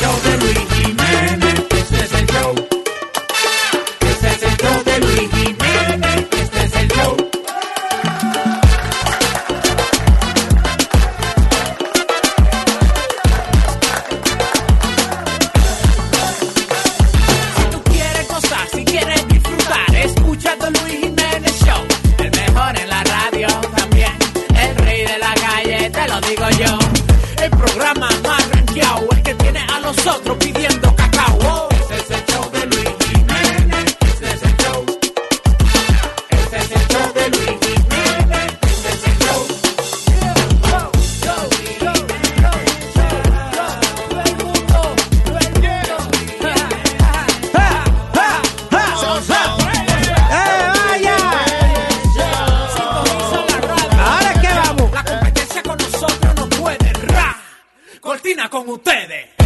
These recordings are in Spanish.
Este tiene a los otros pidiendo cacao. Oh, Este es el show de Luis Jiménez. Este es el show. Este es el show de Luis Jiménez. Es el show. ¿Ahora qué vamos? La competencia con nosotros no puede. Ra. Cortina con ustedes.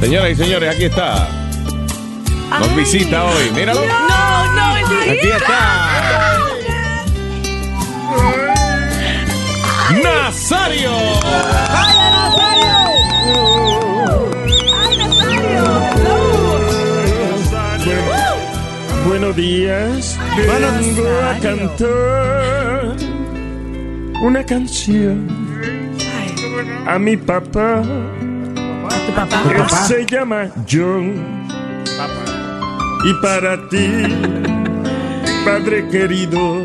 Señoras y señores, aquí está. Nos visita hoy. Míralo. No, no, es Aquí está. Nazario. Buenos días. Vengo a cantar una canción a mi papá. Él se llama John. Y para ti, padre querido,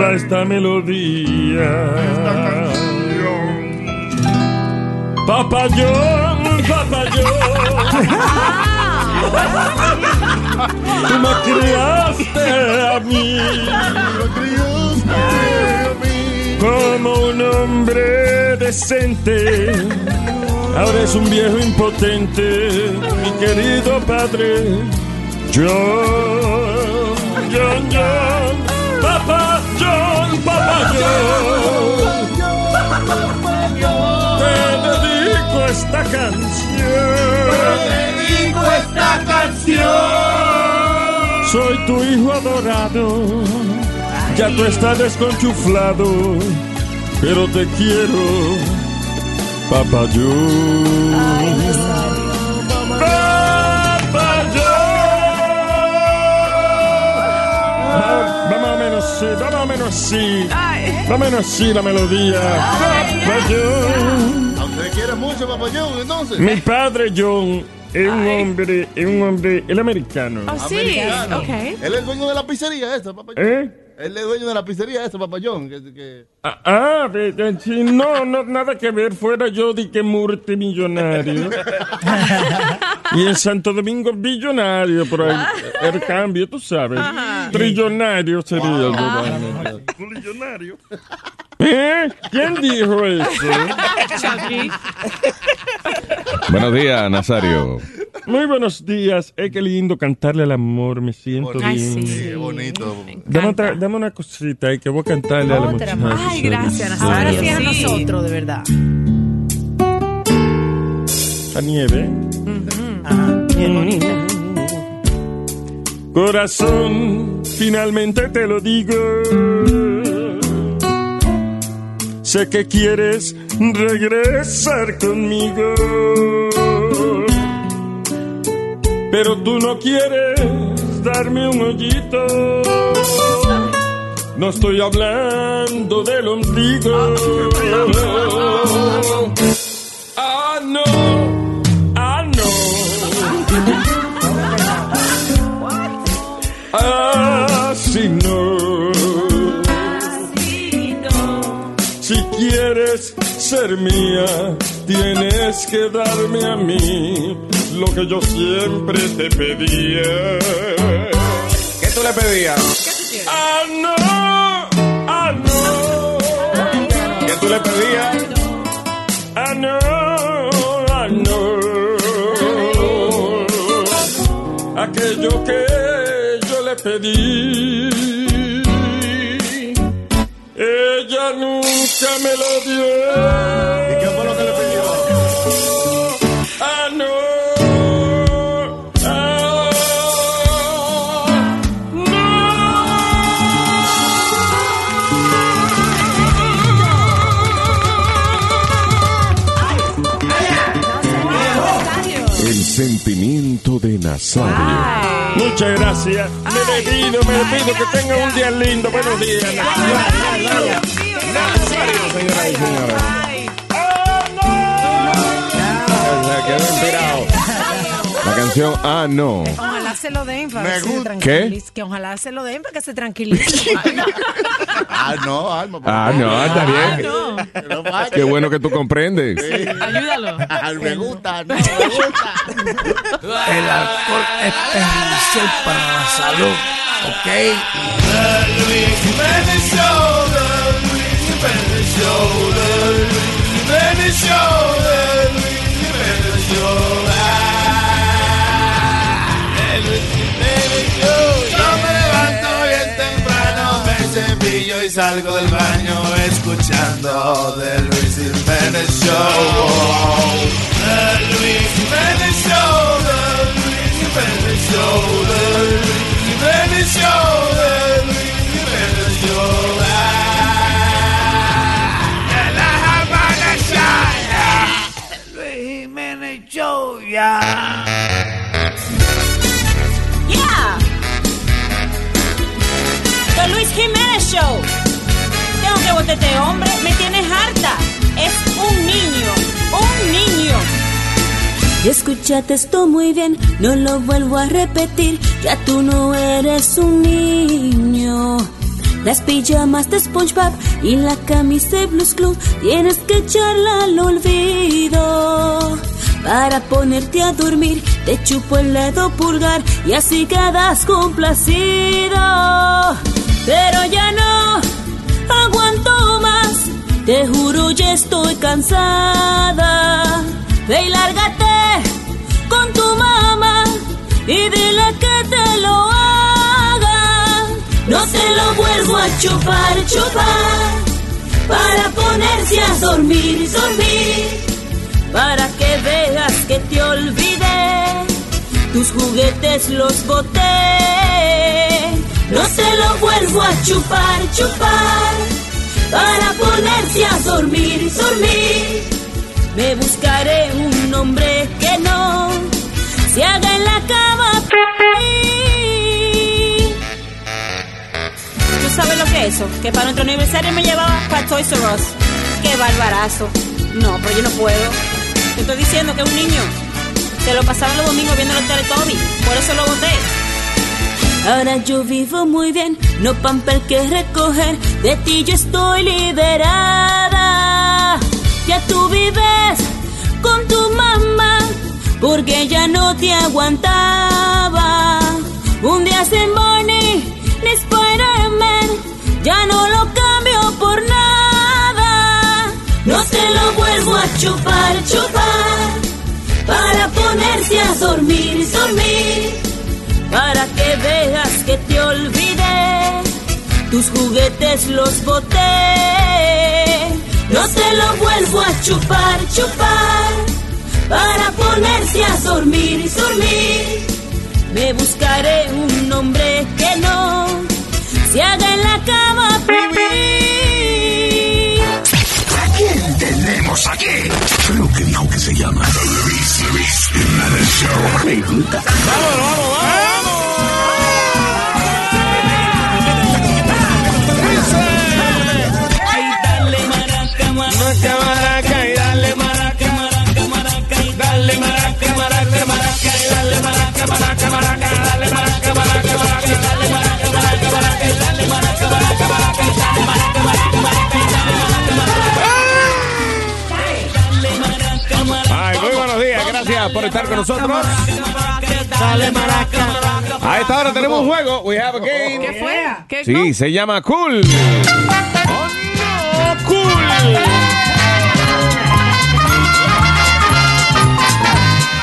va esta melodía. Papá John, Papá John. Tú me criaste a mí como un hombre decente. Ahora es un viejo impotente, mi querido padre. John, John, John, papá John, papá John. Te dedico esta canción. Dedico esta canción. Soy tu hijo adorado, ya tú estás desconchuflado, pero te quiero, papá yo. Papá yo. Va más o menos va más o menos va más o menos así la melodía. Papá yo. ¿A usted quiere mucho, papá John, entonces? Mi padre John es un hombre, es un hombre, el americano. Oh, sí, Americano. ok. Él es el dueño de la pizzería esta. ¿Eh? Él es dueño de la pizzería esta, papá John. Que, que- Ah, ah, sí, no, no, nada que ver. Fuera yo de que multimillonario. y en Santo Domingo billonario, por ahí. El cambio, tú sabes. Trillonario sería el gobierno. ¿Eh? ¿Quién dijo eso? Chucky. Buenos días, Nazario. Muy buenos días. Eh, qué lindo cantarle al amor. Me siento Ay, bien. sí. Qué bonito. Dame, otra- dame una cosita y que voy a cantarle a la Otra muchacha. más. Ay, gracias, Ahora Ahora Nazario. sí es a Sí. nosotros, de verdad. La nieve. Corazón, finalmente te lo digo. Sé que quieres regresar conmigo. Pero tú no quieres darme un hoyito. No estoy hablando del ombligo. Ah, no. Ah, no. Ah, ser mía, tienes que darme a mí lo que yo siempre te pedía. ¿Qué tú le pedías? Ah, no, ah, no. ¿Qué tú le pedías? Ah, no, ah, no. Aquello que yo le pedí, ella nunca me lo dio. ¿Y qué fue lo que le pidió? Ah, no. Ah, El sentimiento de Nazario. Muchas gracias. Me despido, me despido. Que tengan un día lindo. Buenos días. Nazario, señoras y señores. Se quedó inspirado. La canción Ah, no. Ojalá se lo den para que se tranquilice. Que ojalá se lo den para que se tranquilice. Ah, no, Alma. Ah, no, está bien. No, No. Qué bueno que tú comprendes. ayúdalo. Ah, Me gusta, no, me gusta. El alcohol es perjudicial para la salud, ¿ok? Yo me levanto bien temprano, me cepillo y salgo del baño escuchando The Luis Jiménez Show. The Luis Jiménez Show, The Luis Jiménez Show, The Luis Jiménez Show, Show, ya. Yeah. The Luis Jiménez Show. Tengo que votar este hombre. Me tienes harta. Es un niño. Un niño. Escúchate esto muy bien, no lo vuelvo a repetir, ya tú no eres un niño. Las pijamas de SpongeBob y la camisa de Blues Club tienes que echarla al olvido. Para ponerte a dormir, te chupo el dedo pulgar y así quedas complacido. Pero ya no aguanto más, te juro ya estoy cansada. Ve y lárgate con tu mamá y dile que te lo haga. No te lo vuelvo a chupar, chupar, para ponerse a dormir, dormir, para que veas que te olvidé. Tus juguetes los boté. No te lo vuelvo a chupar, chupar, para ponerse a dormir, dormir. Me buscaré un hombre que no se haga en la cama. ¿Tú sabes lo que es eso? Que para nuestro aniversario me llevaba para Toys R Us. ¡Qué barbarazo! No, pero yo no puedo. Te estoy diciendo que es un niño. Se lo pasaba los domingos viendo los Teletubbies. Por eso lo boté. Ahora yo vivo muy bien, no pamper que recoger, de ti yo estoy liberada. Ya tú vives con tu mamá, porque ya no te aguantaba. Un día sin Bonnie ni Spider-Man, ya no lo cambio por nada. No te lo vuelvo a chupar, chupar, para ponerse a dormir, dormir para que veas que te olvidé. Tus juguetes los boté. No te lo vuelvo a chupar, chupar, para ponerse a dormir, dormir. Me buscaré un hombre que no se haga en la cama. por. Tenemos aquí? Creo que dijo que se llama The Luis Luis Show. Me gusta. Ay, estar con nosotros. Dale maraca. A esta hora tenemos un juego. We have a game. ¿Qué fue? ¿Qué Sí, se llama Cool. ¡Oh, no! ¡Cool!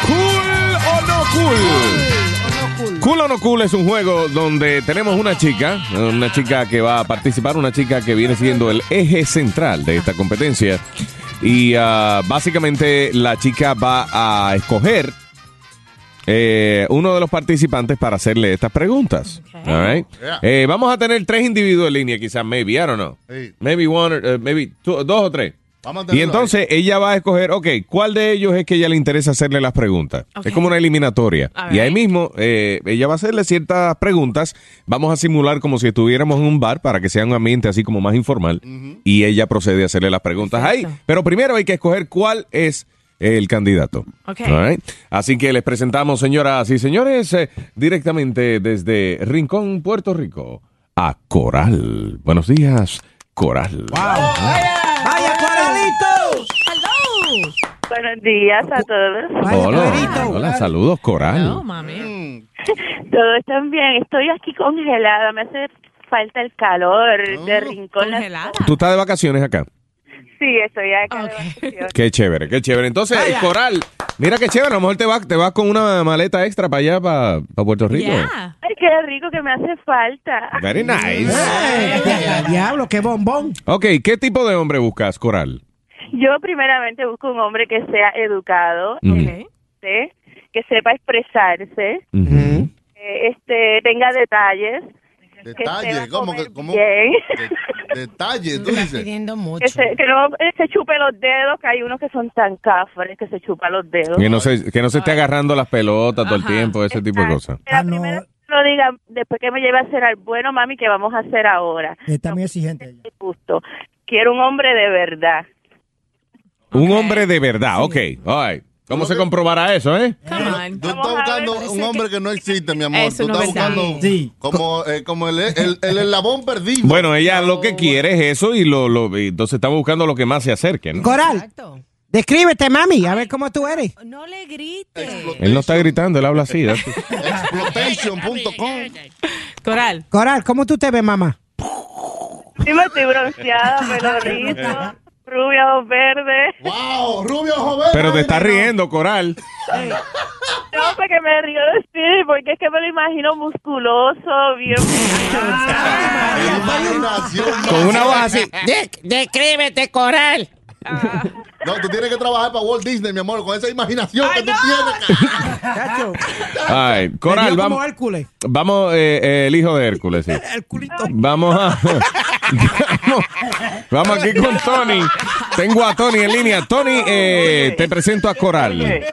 ¿Cool o no cool? Cool o no cool es un juego donde tenemos una chica, una chica que va a participar, una chica que viene siendo el eje central de esta competencia. Y ah, básicamente la chica va a escoger eh, uno de los participantes para hacerle estas preguntas. All right? Yeah. Eh, vamos a tener tres individuos en línea, quizás, maybe, I don't know. Maybe one, or, uh, maybe two- dos o tres. Y entonces ella va a escoger, ok, ¿cuál de ellos es que ella le interesa hacerle las preguntas? Es como una eliminatoria. Y ahí mismo, eh, ella va a hacerle ciertas preguntas. Vamos a simular como si estuviéramos en un bar para que sea un ambiente así como más informal. Y ella procede a hacerle las preguntas ahí. Pero primero hay que escoger cuál es el candidato. Ok. All right. Así que les presentamos, señoras y señores, eh, directamente desde Rincón, Puerto Rico, a Coral. Buenos días, Coral. ¡Vaya, Coralito! Buenos días a todos. Hola, hola, saludos, Coral. No, mami. Todos están bien. Estoy aquí congelada. Me hace falta el calor de rincón. Congelada. ¿Tú estás de vacaciones acá? Sí, estoy acá de Ok. vacaciones. Qué chévere, qué chévere. Entonces, Coral, mira qué chévere. A lo mejor te vas te vas con una maleta extra para allá, para, para Puerto Rico. Yeah. Ay, qué rico que me hace falta. Very nice. Dia- diablo, qué bombón. Ok, ¿qué tipo de hombre buscas, Coral? Yo primeramente busco un hombre que sea educado, que sepa expresarse, eh, este, tenga detalles, que Detalle, sepa ¿cómo que? ¿Cómo? bien, De- detalle, tú dices. pidiendo mucho. que, se, que no eh, se chupe los dedos, que hay unos que son tan cafres que se chupa los dedos. Que no se, que no se esté agarrando las pelotas todo el tiempo, ese tipo de cosas. Ah, no. diga, después que me lleve a cenar, bueno, mami, ¿qué vamos a hacer ahora? Está muy exigente ella. Justo. Quiero un hombre de verdad. Un hombre de verdad, ok. All right. ¿Cómo se comprobará eso, eh? Come on. Tú estás buscando un hombre que no existe, mi amor. Eso Tú estás buscando Sí. como, eh, como el, el, el eslabón perdido. Bueno, ella lo que quiere es eso y lo, lo y entonces estamos buscando lo que más se acerque, ¿no? Coral, Exacto. Descríbete, mami, a ver cómo tú eres. No le grites. Él no está gritando, él habla así. that's- Exploitation.com. Coral. Coral, ¿cómo tú te ves, mamá? Sí, me estoy bronceada, pelo rizo, rubia, ojos verdes. ¡Wow! Rubio joven. Pero te está riendo, Coral. No, porque me río de sí, porque es que me lo imagino musculoso, bien. Con una voz así. descríbete, Coral. No, tú tienes que trabajar para Walt Disney, mi amor, con esa imaginación que tú tienes. Chacho. Ay, Coral, vamos. Hércules. Vamos, eh, eh, el hijo de Hércules, sí. Vamos a. vamos, vamos aquí con Tony. Tengo a Tony en línea. Tony, eh, te presento a Coral.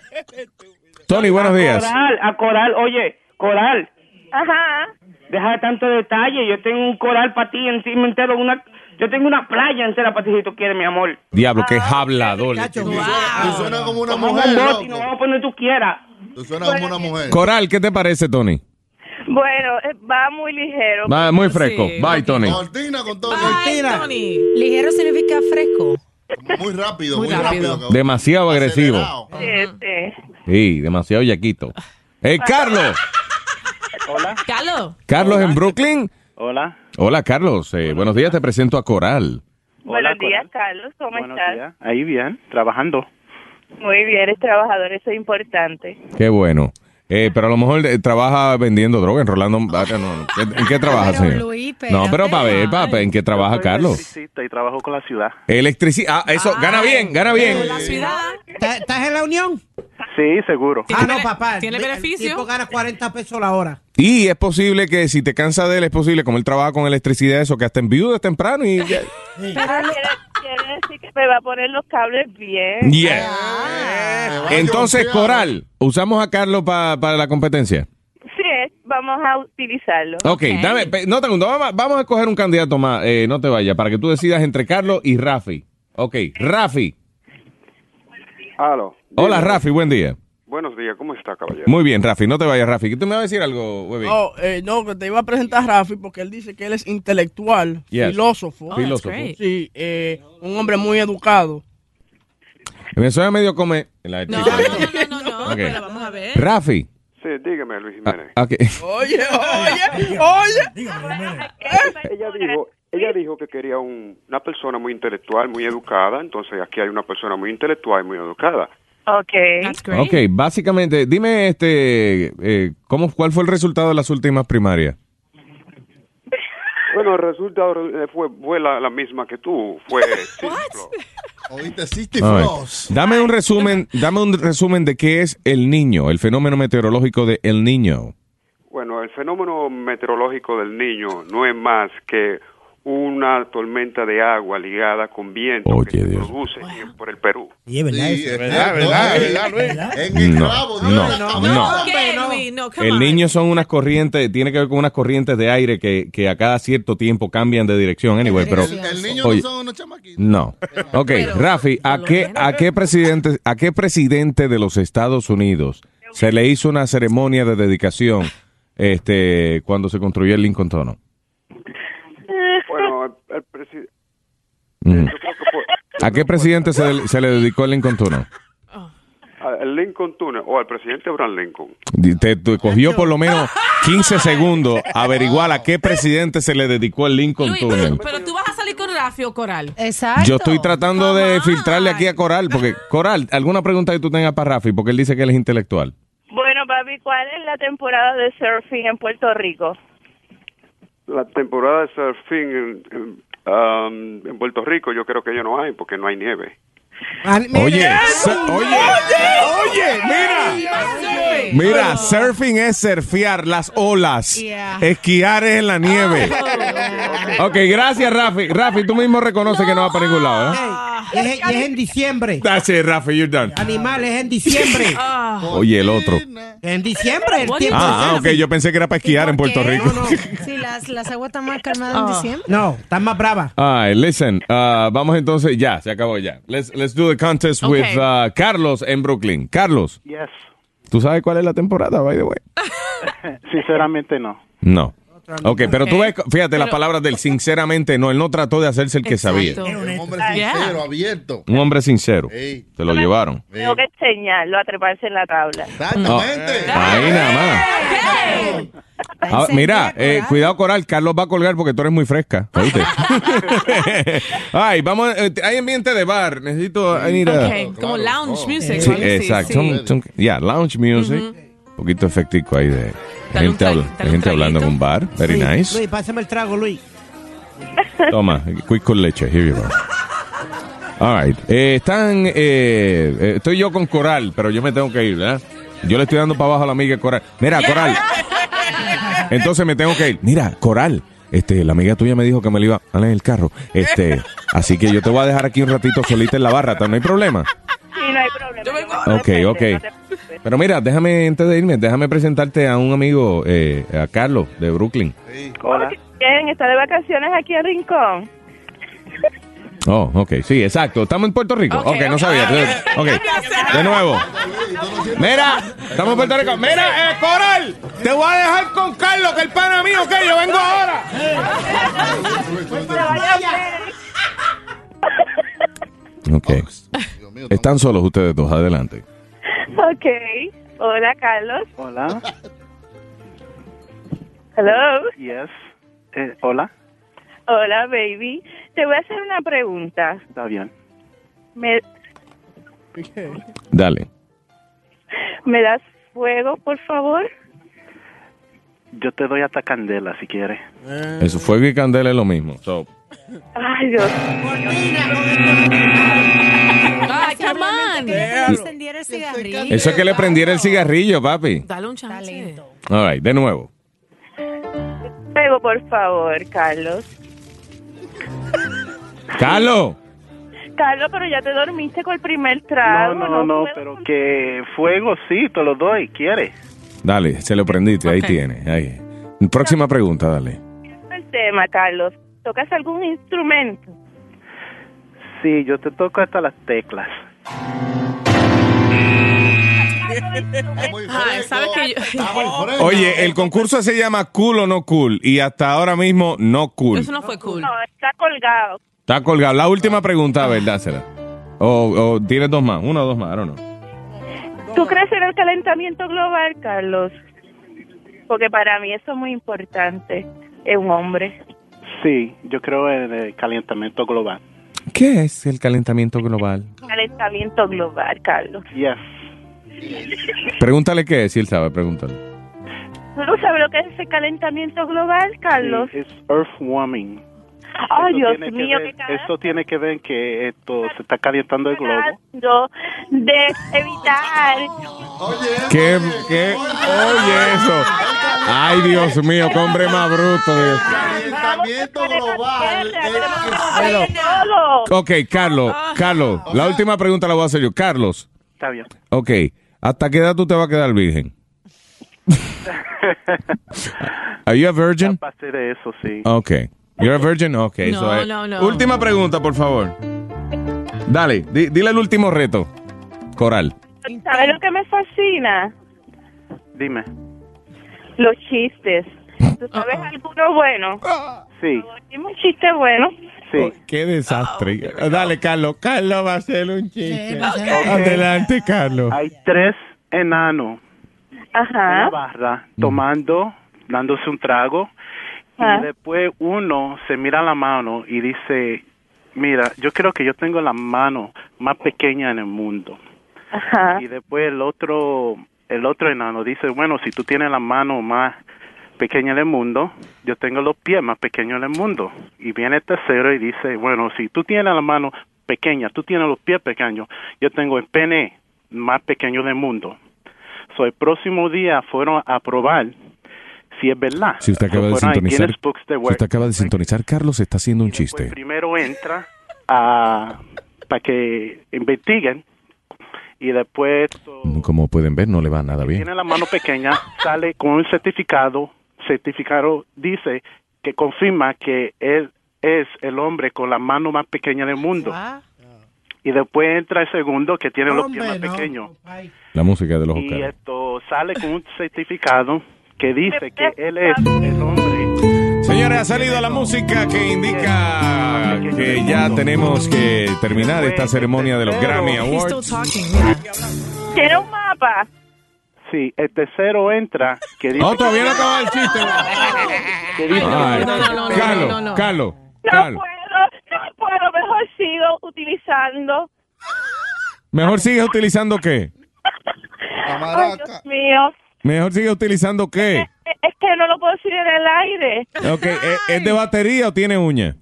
Tony, buenos días. Coral, a Coral, oye, Coral, Ajá. deja de tanto detalle. Yo tengo un coral para ti encima entero, una, yo tengo una playa entera para ti si tú quieres, mi amor. Diablo, qué hablador. Chacho. Tú suenas como una Como un mujer, bote loco. vamos a poner tú quieras. Tú suenas como una mujer. Coral, ¿qué te parece, Tony? Bueno, eh, va muy ligero. Va muy fresco. Sí, Bye. Tony. Cortina con todo. Bye, Tony. Ligero significa fresco. Muy rápido, Muy muy, rápido. rápido. Demasiado agresivo. Este, Sí, demasiado yaquito. Eh, Carlos. Hola, Carlos. Carlos en Brooklyn. hola. Hola, Carlos. Eh, buenos días, te presento a Coral. buenos días, Coral. Carlos. ¿Cómo Buenos estás? días. Ahí bien, trabajando. Muy bien, eres trabajador, eso es importante. Qué bueno. Eh, pero a lo mejor eh, trabaja vendiendo droga, enrolando. ah, no, no. ¿En qué trabaja, Pero, señor? Luis, no, pero para ver, para, ¿en qué trabaja Soy Carlos? electricista y trabajo con la ciudad. Electricidad. Ah, eso, gana bien, gana bien. La ciudad. ¿Estás en la unión? Sí, seguro. Ah, no, papá. ¿Tiene El- beneficio? El tipo gana 40 pesos la hora. Y es posible que si te cansa de él, es posible, como él trabaja con electricidad, eso, que hasta en viudas temprano y ya. Quiere decir que me va a poner los cables bien. Yeah. Entonces, Coral, usamos a Carlos pa- para la competencia. Sí, vamos a utilizarlo. Ok, dame, pe- no te vamos, a- vamos a escoger un candidato más, eh, no te vayas, para que tú decidas entre Carlos y Rafi. Ok, Rafi. Aló. Hola. Rafi, buen día. Buenos días, ¿cómo está, caballero? Muy bien, Rafi, no te vayas, Rafi. ¿Tú me vas a decir algo, Webby? No, eh, no, que te iba a presentar a Rafi porque él dice que él es intelectual, Yes. filósofo. Oh, Filósofo. Sí, eh, un hombre muy educado. Me suena medio come. La No, no, no, no, no. Ok. pero vamos a ver. Rafi. Sí, dígame, Luis Jiménez. Ok. Oye, oye, oye. Ella dijo, ella dijo que quería un- una persona muy intelectual, muy educada. Entonces aquí hay una persona muy intelectual y muy educada. Ok. Ok, básicamente, dime este, eh, ¿cómo, ¿cuál fue el resultado de las últimas primarias? Bueno, el resultado eh, fue, fue la, la misma que tú. Fue Oíste. Dame un resumen, dame un resumen de qué es el niño, el fenómeno meteorológico de El Niño. Bueno, el fenómeno meteorológico del niño no es más que una tormenta de agua ligada con viento que se produce por el Perú. Y es verdad Sí, es verdad, verdad, es verdad, Luis. En el No, El niño son unas corrientes, tiene que ver con unas corrientes de aire que, que a cada cierto tiempo cambian de dirección, anyway, pero El, el niño oye, no son unos chamaquitos. no. Ok, Rafi, ¿a qué, a qué presidente, a qué presidente de los Estados Unidos se le hizo una ceremonia de dedicación este cuando se construyó el Lincoln Tunnel? Bueno, el, el presidente... Fue ¿A qué presidente se, le- se le dedicó el Lincoln Tunnel? el Lincoln Tunnel o al presidente Abraham Lincoln. Te, te cogió por lo menos 15 segundos averiguar a qué presidente se le dedicó el Lincoln Luis, Tunnel. pero, pero tú vas a salir con Rafi o Coral. Exacto. Yo estoy tratando de filtrarle aquí a Coral, porque Coral, ¿alguna pregunta que tú tengas para Rafi? Porque él dice que él es intelectual. Bueno, papi, ¿cuál es la temporada de surfing en Puerto Rico? La temporada de surfing en, en, um, en Puerto Rico yo creo que ya no hay porque no hay nieve. Oye, su- oye, oye, mira. Mira, surfing es surfear las olas. Esquiar es en la nieve. Ok, gracias, Rafi. Rafi, tú mismo reconoces que no va para ningún lado, ¿eh? Es, y es en diciembre. That's it, Rafi, you're done. Animal, es en diciembre. Oye, el otro. En diciembre, el tiempo. Ah, ah, ok, yo pensé que era para esquiar en Puerto Rico. Sí, las, las aguas están más calmadas en diciembre. No, están más bravas. All right, listen, uh, vamos entonces, ya, se acabó ya. Let's, let's do the contest Okay. with uh, Carlos en Brooklyn. Carlos, Yes. ¿tú sabes cuál es la temporada, by the way? Sinceramente no. No. Ok, pero tú ves, fíjate las palabras del sinceramente no, él no trató de hacerse el que sabía. Un hombre Yeah. sincero, abierto. Un hombre sincero. Ey. Se lo llevaron. Tengo que enseñarlo a treparse en la tabla. Exactamente. Ahí nada más. Ah, mira, eh, cuidado Coral, Carlos va a colgar porque tú eres muy fresca. ¿oíste? Ay, vamos, eh, hay ambiente de bar, necesito... I need a- Ok, como lounge music. Sí, exacto. sí. Yeah, lounge music. Un poquito efectico ahí de gente, habla- gente hablando en un bar. Very Luis, nice. Luis, pásame el trago, Luis. Toma, quick con leche. Here you go. All right. Eh, están, eh, eh, estoy yo con Coral, pero yo me tengo que ir, ¿verdad? Yo le estoy dando para abajo a la amiga Coral. Mira, Coral. Entonces me tengo que ir. Mira, Coral. Este, la amiga tuya me dijo que me la iba a en el carro. Este, así que yo te voy a dejar aquí un ratito solita en la barra, ¿no hay problema? Sí, no hay problema. Ok, ok. Pero mira, déjame, antes de irme, déjame presentarte a un amigo, eh, a Carlos, de Brooklyn. Hola. Bien, está de vacaciones aquí en Rincón. Oh, ok, sí, exacto. Estamos en Puerto Rico. Ok, no sabía. Ok, de nuevo. Mira, estamos en Puerto Rico. Mira, eh, Coral, te voy a dejar con Carlos, que el pana mío, que yo vengo ahora. Ok. Están solos ustedes dos, adelante. Ok. Hola, Carlos. Hola. Hello. Yes. Eh, hola. Hola, baby. Te voy a hacer una pregunta. Está bien. ¿Me, Dale. ¿Me das fuego, por favor? Yo te doy hasta candela si quieres. Eso, fuego y candela es lo mismo. So, Ay, Dios. Ay, come on. eso es que le prendiera el cigarrillo, papi. Dale un chance. All right, de nuevo. Fuego, por favor, Carlos. Carlos. Carlos, pero ya te dormiste con el primer trago. No, no, no, pero que fuego sí, te lo doy, ¿quieres? Dale, se lo prendiste, ahí tiene. Ahí. Próxima pregunta, dale. el tema, Carlos. ¿Tocas algún instrumento? Sí, yo te toco hasta las teclas. Ay, ¿sabes que yo... Oye, el concurso se llama Cool o No Cool y hasta ahora mismo no cool. Eso no fue cool. No, está colgado. Está colgado. La última pregunta, a ver, dásela. O, o tienes dos más, uno o dos más, I don't know. ¿Tú crees en el calentamiento global, Carlos? Porque para mí eso es muy importante en un hombre. Sí, yo creo en el calentamiento global. ¿Qué es el calentamiento global? Calentamiento global, Carlos. Yes. Pregúntale qué es, si él sabe, pregúntale. ¿Tú no sabes lo que es ese calentamiento global, Carlos? Es earth warming. Ay, Dios tiene que mío, ver- qué Esto tiene que ver que esto se está calentando el globo. de evitar. ¿Qué? ¿Qué? Oye, eso. Ay, Dios mío, qué hombre más bruto. Dios. Calentamiento global. Ok, Carlos, Carlos, la última pregunta la voy a hacer yo. Carlos, Está bien. ok, ¿hasta qué edad tú te vas a quedar virgen? Are you a virgin? Pasé de eso, sí. Ok. You're a virgin? Ok, No, eso es. no, no. Última pregunta, por favor. Dale, di- dile el último reto. Coral. ¿Sabes lo que me fascina? Dime. Los chistes. ¿Tú sabes alguno bueno? Sí. Dime un chiste bueno. Sí. Qué desastre. Dale, Carlos. Carlos va a hacer un chiste. Ok. Adelante, Carlos. Hay tres enanos en Ajá. la barra tomando, dándose un trago. Y después uno se mira la mano y dice, mira, yo creo que yo tengo la mano más pequeña en el mundo. Ajá. Y después el otro, el otro enano dice, bueno, si tú tienes la mano más pequeña en el mundo, yo tengo los pies más pequeños en el mundo. Y viene el tercero y dice, bueno, si tú tienes la mano pequeña, tú tienes los pies pequeños, yo tengo el pene más pequeño del mundo. So, el próximo día fueron a probar si es verdad. Si usted acaba So, de sintonizar, si usted acaba de sintonizar, Carlos está haciendo un chiste. primero entra a para que investiguen y después Como pueden ver, no le va nada bien. tiene la mano pequeña, sale con un certificado, certificado dice que confirma que él es el hombre con la mano más pequeña del mundo. Y después entra el segundo que tiene los pies más Hombre, no. pequeños. La música de los Y esto sale con un certificado que dice que él es el hombre. Señores, ha salido la música que indica que ya tenemos que terminar esta ceremonia de los Grammy Awards. ¿Tiene un mapa? Sí, el tercero entra que dice Oh, todavía no acaba el chiste. que dice Ay, No, no, no, no, Carlos, no, no. Carlos, No puedo, no puedo. Mejor sigo utilizando. Mejor sigue utilizando qué? Ay, Dios mío. Mejor sigue utilizando qué? Es que no lo puedo decir en el aire. Ok, ¿es, es de batería o tiene uña?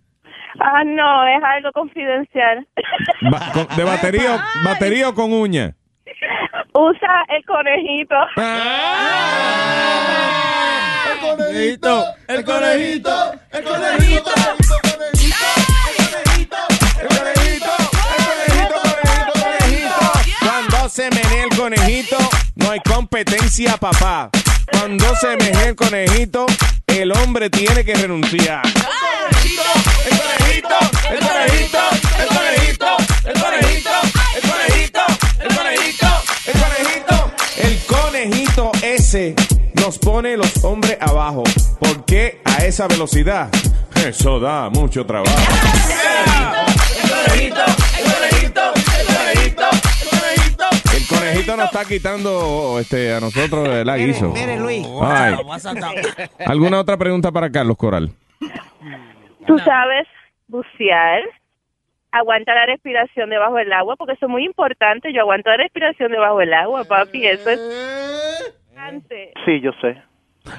Ah, no, es algo confidencial. Ba- con- ¿De batería, o- batería o con uña? Usa el conejito. El conejito, el conejito, el conejito. Cuando se menea el conejito, no hay competencia, papá. Cuando se menea el conejito, el hombre tiene que renunciar. El conejito, el conejito, el conejito, el conejito, el conejito, el conejito, El conejito, el conejito ese nos pone los hombres abajo. ¿Por qué a esa velocidad? Eso da mucho trabajo. el conejito, el conejito, el conejito, conejito nos está quitando este, a nosotros el guiso. Mire, Luis. Ay. ¿Alguna otra pregunta para Carlos Coral? Tú sabes bucear, aguanta la respiración debajo del agua, porque eso es muy importante. Yo aguanto la respiración debajo del agua, papi. Eso es. importante. Sí, yo sé.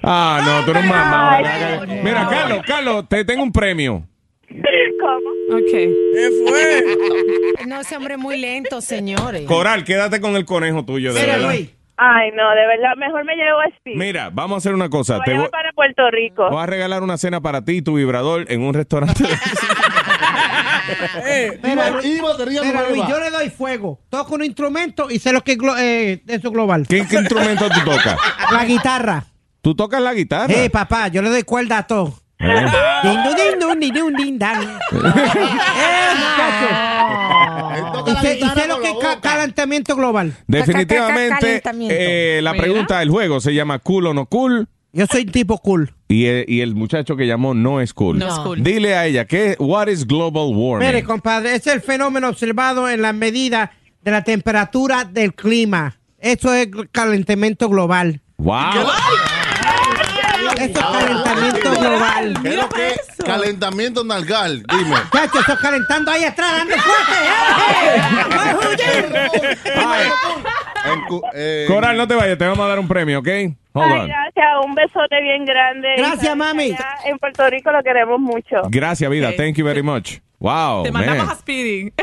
Ah, no, tú eres mamá. Mira, Carlos, Carlos, te tengo un premio. ¿Cómo? Ok. ¿Qué fue? No, ese hombre es muy lento, señores. Coral, quédate con el conejo tuyo, de verdad. Ay, no, de verdad, mejor me llevo a Speed. Mira, vamos a hacer una cosa. Voy Te para Puerto Rico. voy a regalar una cena para ti y tu vibrador en un restaurante. Mira, Y batería mira, nueva. Luis, yo le doy fuego. Toco un instrumento y sé lo que es glo- eh, eso global. ¿Qué, qué instrumento tú tocas? La guitarra. ¿Tú tocas la guitarra? Eh, papá, yo le doy cuerda a todo. Eh. Eh, sé lo que es ca- calentamiento global. Definitivamente, eh, la pregunta del juego se llama cool o no cool. Yo soy tipo cool. Y el, muchacho que llamó no es cool. No es cool. Dile a ella, ¿qué, what is global warming? Mire, compadre, es el fenómeno observado en la medida de la temperatura del clima. Eso es calentamiento global. Wow. Eso es calentamiento global. ¿Qué es lo que es? Calentamiento nalgal, dime. Chacho, estoy calentando ahí atrás, dando fuerte. Coral, no te vayas, te vamos a dar un premio, ¿ok? Hold Ay, on. gracias, un besote bien grande. Gracias, mami. En Puerto Rico lo queremos mucho. Gracias, vida. Thank you very much. Wow, Te mandamos man. a Speedy.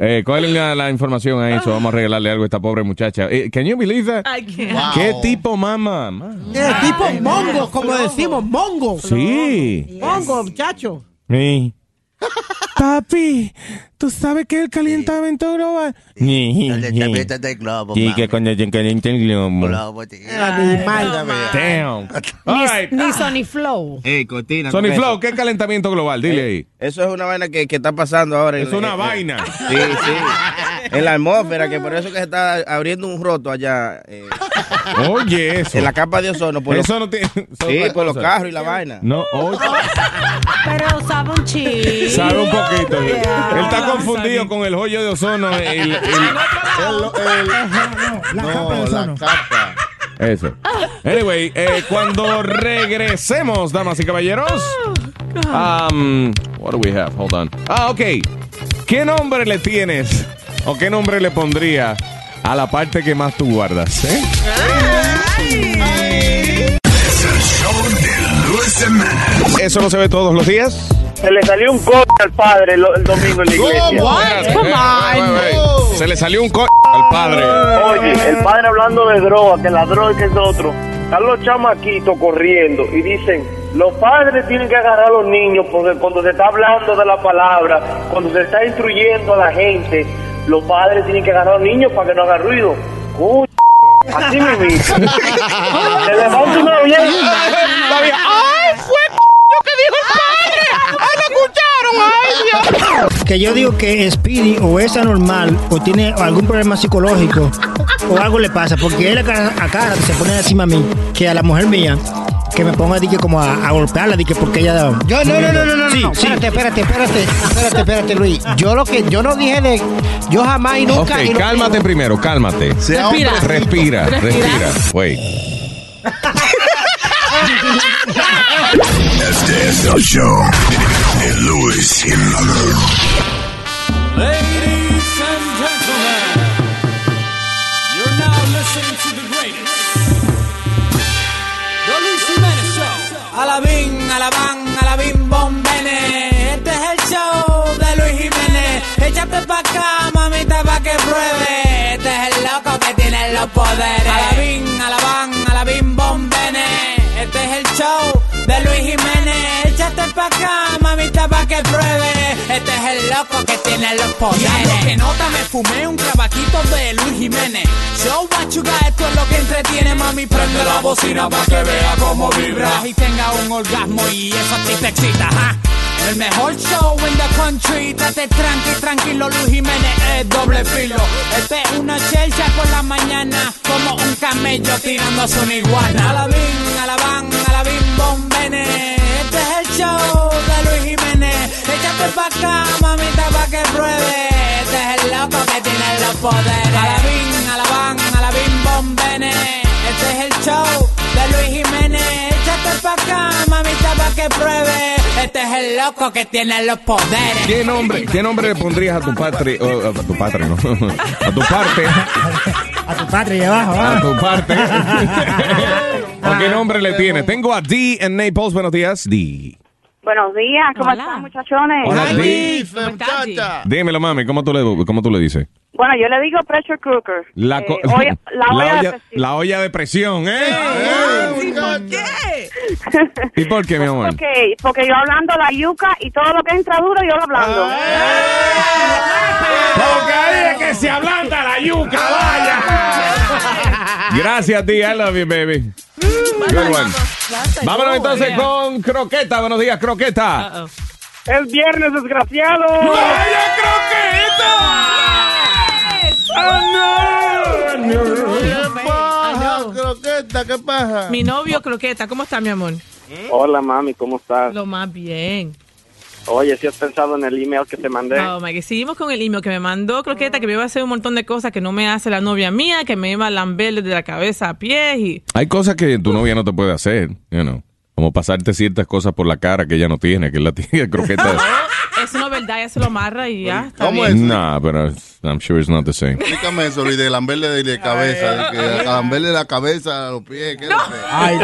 Eh, ¿Cuál es la, la información a eso? Vamos a regalarle algo a esta pobre muchacha. Eh, can you believe that? I can't. ¿Qué tipo, mamá? Eh, tipo mongo, como decimos, mongo. Sí. Mongo, muchacho. Sí. Papi, ¿tú sabes que el calentamiento global? Calentamiento del globo, Sí, que cuando se calienta el globo. Animal. Damn. All right. Ni Sony Flow. Ey, Cortina. Sony Flow. ¿qué calentamiento global? Dile ahí. Eso es una vaina que, que está pasando ahora. en- Es una en- vaina. Sí, sí. En la atmósfera, que por eso que se está abriendo un roto allá. eh, Oye, eso. en la capa de ozono. Por Eso no tiene. sí, por los carros y la vaina. No, oye. Pero sabe un chiste. Sabe un poquito. Él está. Confundido con el hoyo de ozono. el- el- No, la capa. eso. Anyway, eh, cuando regresemos, damas y caballeros. Um, what do we have? Hold on. Ah, ok. ¿Qué nombre le tienes o qué nombre le pondría a la parte que más tú guardas? eh? Es el show de Luis Jiménez. ¿Eso no se ve todos los días? Se le salió un coche al padre el, el domingo en la iglesia. Espérate, wait, wait. Se le salió un co al padre. Oye, el padre hablando de droga, que la droga que es otro. Están los chamaquitos corriendo y dicen, los padres tienen que agarrar a los niños porque cuando se está hablando de la palabra, cuando se está instruyendo a la gente, los padres tienen que agarrar a los niños para que no haga ruido. Uy, así mismo. Se levanta una vieja. ¡Ay, fue lo que dijo el padre! Que yo digo que Speedy o es anormal o tiene algún problema psicológico o algo le pasa, porque él acá, acá se pone encima a mí, que a la mujer mía, que me ponga dije, como a, a golpearla, dije, porque ella... Yo, no, no, no, no, no, Sí, no. sí. Espérate, espérate, espérate, espérate, espérate, Luis. Yo lo que, yo no dije de, yo jamás y nunca. Ok, y no- cálmate primero, cálmate. Sea Respira. Respira, Respira. respira. Wait. Este es el show Luis Jiménez. Ladies and gentlemen, you're now listening to the greatest. The Luis Jimenez Show. Alabín, alabán, alabín, bombene. Este es el show de Luis Jiménez. Échate pa' acá, mamita, pa' que pruebe. Este es el loco que tiene los poderes. Alabín, alabán, alabín, bombene. Este es el show de Luis Jiménez. Acá, mamita, pa' que pruebe. Este es el loco que tiene los poderes. Que nota, me fumé un tabaquito de Luis Jiménez. Show got, esto es lo que entretiene, mami. Prende la bocina pa' que vea cómo vibra. Y tenga un orgasmo y eso a ti te excita, ¿ja? El mejor show in the country, date tranqui, tranquilo, Luis Jiménez es doble filo. Este es una chelcha por la mañana, como un camello tirando a su iguana. Alabín, alabán, alabín, bombene. Este es el show de Luis Jiménez. Échate pa' acá, mamita, pa' que pruebe. Este es el loco que tiene los poderes. Alabín, alabán, alabín, bombene. Este es el show de Luis Jiménez. Échate pa' acá, mamita, pa' que pruebe. Este es el loco que tiene los poderes. ¿Qué nombre, ¿Qué nombre le pondrías a tu padre? o, a tu padre, no. A tu parte. A tu padre y abajo, A ah. tu parte. ¿O qué nombre le tienes? Tengo a D en Naples. Buenos días, D. Buenos días, ¿cómo están, muchachones? Hola, Di. Dímelo, mami, ¿cómo tú le, cómo tú le dices? Bueno, yo le digo pressure cooker. La, Eh, olla- la olla de presión. la olla de presión, ¿eh? ¿Por qué? ¿Y por qué, mi amor? Porque, porque yo hablando la yuca y todo lo que entra duro, yo lo hablando. Porque ahí es que se ablanda la yuca, vaya. Gracias, D. I love you, baby. Good one. Vámonos entonces con Croqueta. Buenos días, Croqueta. Es viernes, desgraciado. ¡Vaya croqueta, ¿qué pasa? Mi novio croqueta, ¿cómo está mi amor? Hola, mami, ¿cómo estás? Lo más bien. Oye, si has pensado en el email que te mandé. Oh my God. Seguimos con el email que me mandó Croqueta, que me iba a hacer un montón de cosas que no me hace la novia mía, que me iba a lamber desde la cabeza a pies y... Hay cosas que tu novia no te puede hacer, you know. Como pasarte ciertas cosas por la cara que ella no tiene, que es la tiene croqueta. Eso no es verdad, ya se lo amarra y ya. Está bien. Nah, pero I'm sure it's not the same. Explícame eso, Luis, de lamberle de, de cabeza, de que lamberle la cabeza a los pies. ¿qué es lo que- Ay,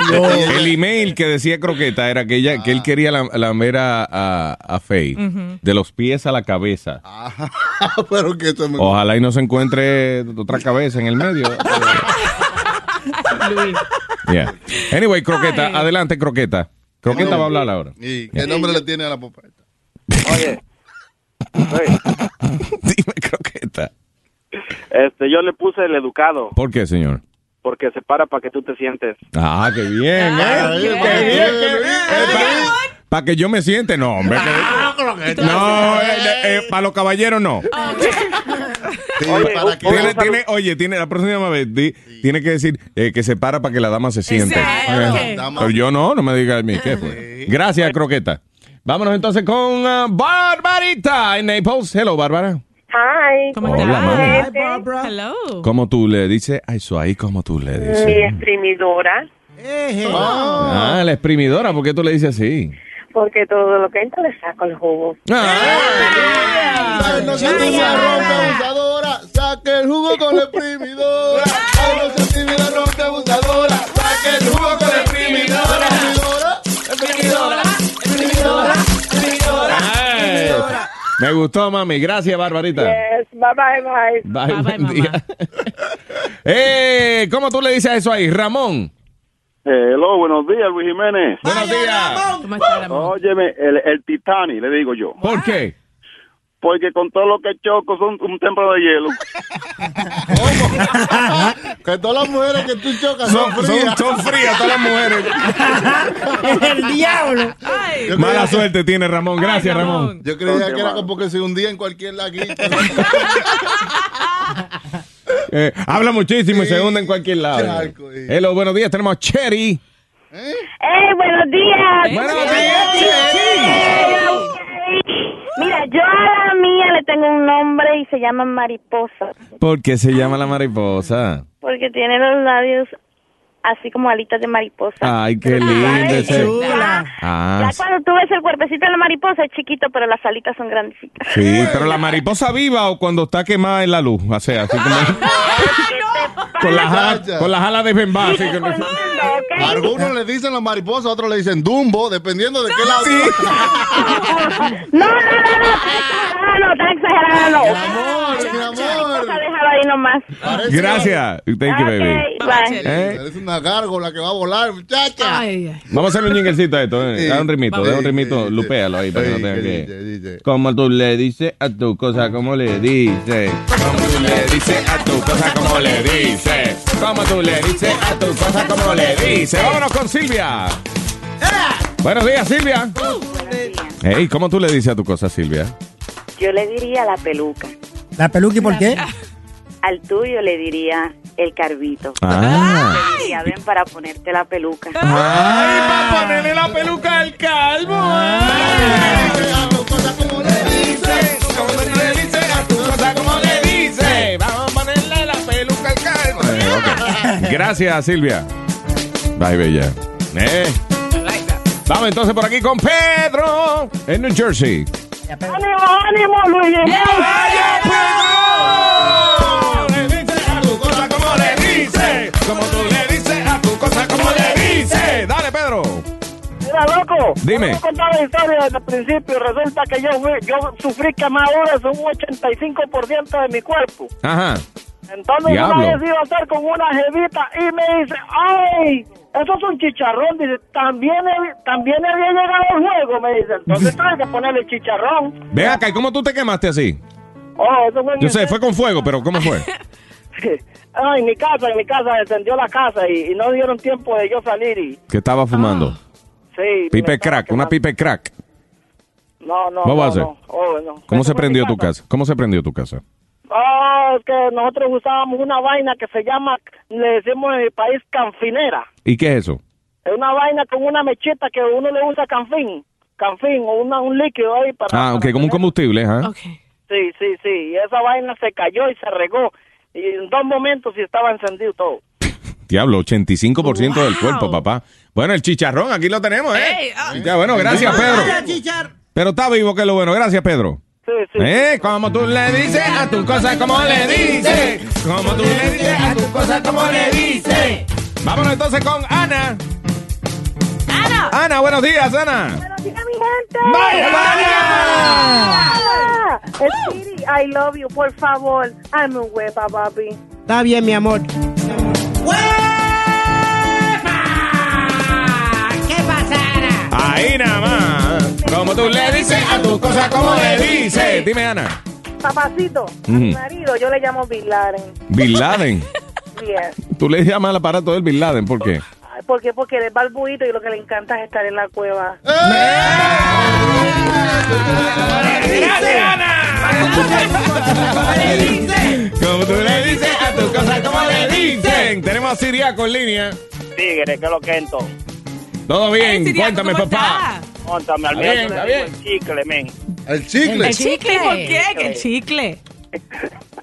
El email que decía Croqueta era que ella que él quería la- lamber a, a, a Faye de los pies a la cabeza. pero que eso me... Ojalá y no se encuentre otra cabeza en el medio. Yeah. Anyway, Croqueta, adelante, Croqueta. Croqueta va a hablar ahora. ¿Y qué nombre le tiene a la popeta? Oye. Dime, Croqueta. Este, yo le puse el educado ¿Por qué, señor? porque se para para que tú te sientes. Ah, qué bien, ¿eh? Qué bien, qué bien. Para que yo me siente, no, hombre. que- No, para los caballeros no. Oye, Tiene- oye, la próxima vez di- tiene que decir eh, que se para para que la dama se siente. Eh, Pero yo no, no me diga a mí qué fue. Gracias, Croqueta. Vámonos entonces con ah, Barbarita en Naples. Hello, Bárbara. Hi. ¿Cómo Hola, mami. Hello. ¿Cómo tú le dices a eso ahí? ¿Cómo tú le Mi dices? exprimidora. Ah, la exprimidora, ¿por qué tú le dices así? Porque todo lo que entra le saco el jugo. Ay, no se la rompe abusadora, saque el jugo con la exprimidora. Ay, no se tiene la rompe abusadora, saque el jugo con la exprimidora. Exprimidora, exprimidora, Me gustó, mami. Gracias, Barbarita. Yes, bye bye bye. Bye, buen día. eh, ¿Cómo tú le dices a eso ahí, Ramón? Hello, buenos días, Luis Jiménez. Buenos días. ¿Cómo está, Ramón? Óyeme, el, el Titanic, le digo yo. ¿Por qué? Porque con todo lo que choco son un templo de hielo. Que todas las mujeres que tú chocas Son, frías. son frías todas las mujeres. el diablo. Ay. Mala suerte tiene Ramón. Gracias, Ramón. Yo creía que era como que se hundía en cualquier laguito. Eh, habla muchísimo y se hunde en cualquier lado. Charco, Hello, buenos días. Tenemos a Cherry. ¡Eh, buenos días! Buenos días, Mira, yo a la mía le tengo un nombre y se llama Mariposa, ¿Por qué se llama la mariposa? porque tiene los labios así como alitas de mariposa. Ay, qué lindo ese. Ya, Ah, ya cuando tú ves el cuerpecito de la mariposa es chiquito, pero las alitas son grandecitas. sí, pero la mariposa viva o cuando está quemada en la luz. O sea, así como. Con las alas, con las alas de bembá. así que- A algunos le dicen la mariposa, a otros le dicen Dumbo, dependiendo de qué lado. No, no, no, no, no, tan exagerado, no. Mi amor, mi amor. Déjalo ahí nomás. Gracias. Thank you, baby. Bye. ¿Eh? Eres una gárgola que va a volar, muchacha. Vamos a hacer un jinglecito a esto. Eh. Sí. Da un ritmito, Vamos. da un ritmito. Lupéalo ahí para que no Sí, tenga ¿qué que. dice? Dice. Como tú le dices a tu cosa, como le dices. Como tú le dices a tu cosa, como le dices. Como tú le dices a tu cosa, como le dices. Vámonos con Silvia. Buenos días, Silvia. Hey, ¿cómo tú le dices a tu cosa, Silvia? Yo le diría la peluca. ¿La peluca y por qué? Al tuyo le diría el carbito. Ah. Le diría, ven para ponerte la peluca. Ay, para ponerle la peluca al calvo. Como le dice a tu cosa, como le dice. Vamos a ponerle la peluca al calvo. Eh, Gracias, Silvia. Bye, bella. Eh. Vamos entonces por aquí con Pedro en New Jersey. ¡Ánimo, ánimo, Luis! cosa le dice, como tú le dices a tu cosa como le dice. Dale, Pedro. Mira, loco. Dime. Voy a contar la historia desde el principio. Resulta que yo, fui- yo sufrí quemaduras un 85% de mi cuerpo. Ajá. Entonces Diablo. una vez iba a estar con una jevita y me dice, ¡ay! Eso es un chicharrón. Dice, también, he- también había llegado el juego, me dice. Entonces tuve que ponerle chicharrón. Ven acá, ¿y cómo tú te quemaste así? Oh, eso fue en Yo sé, fue con fuego, pero ¿cómo fue? Ah, en mi casa, en mi casa, encendió la casa y, y no dieron tiempo de yo salir y... ¿Qué estaba fumando? Sí. Pipe crack, una pipe crack. No, no, ¿Cómo no, va a ser? no. Oh, no. ¿Cómo se prendió tu casa. casa? ¿Cómo se prendió tu casa? Ah, es que nosotros usábamos una vaina que se llama, le decimos en mi país, canfinera. ¿Y qué es eso? Es una vaina con una mechita que uno le usa canfín. canfín o una, un líquido ahí para... Ah, ok, como un combustible, ¿ah? Sí, sí, sí. Y esa vaina se cayó y se regó. Y en dos momentos sí estaba encendido todo. Diablo, 85% del cuerpo, papá. Bueno, el chicharrón, aquí lo tenemos, ¿eh? Ya, bueno, gracias, Pedro. Pero está vivo, que es lo bueno. Gracias, Pedro. Sí, sí. ¿Eh? Como tú le dices a tu cosa, como le dices. Como tú le dices a tu cosa, como le dices. Vámonos entonces con Ana. Ana. Ana, buenos días, Ana. Buenos días, mi gente. ¡Vaya, Ana! Speedy, I love you. Por favor, hazme un huepa, papi. Está bien, mi amor. ¿Qué pasa, Ana? Ahí nada más. Como tú le dices a tu cosa, como le dices. Dime, Ana. Papacito, a Ujú. mi marido yo le llamo Bin Laden. Bin Laden. Bien. Tú le llamas al aparato del Bin Laden, ¿por qué? ¿Por qué? Porque él es barbuito y lo que le encanta es estar en la cueva. Como tú le dices a tu cosa, como le dicen. Tenemos a Siriaco en línea. Tigre, que lo quento. Todo bien, cuéntame, papá. Móntame al yo le digo bien. el chicle, men. El chicle. ¿El chicle? ¿Por qué? ¿Que el chicle?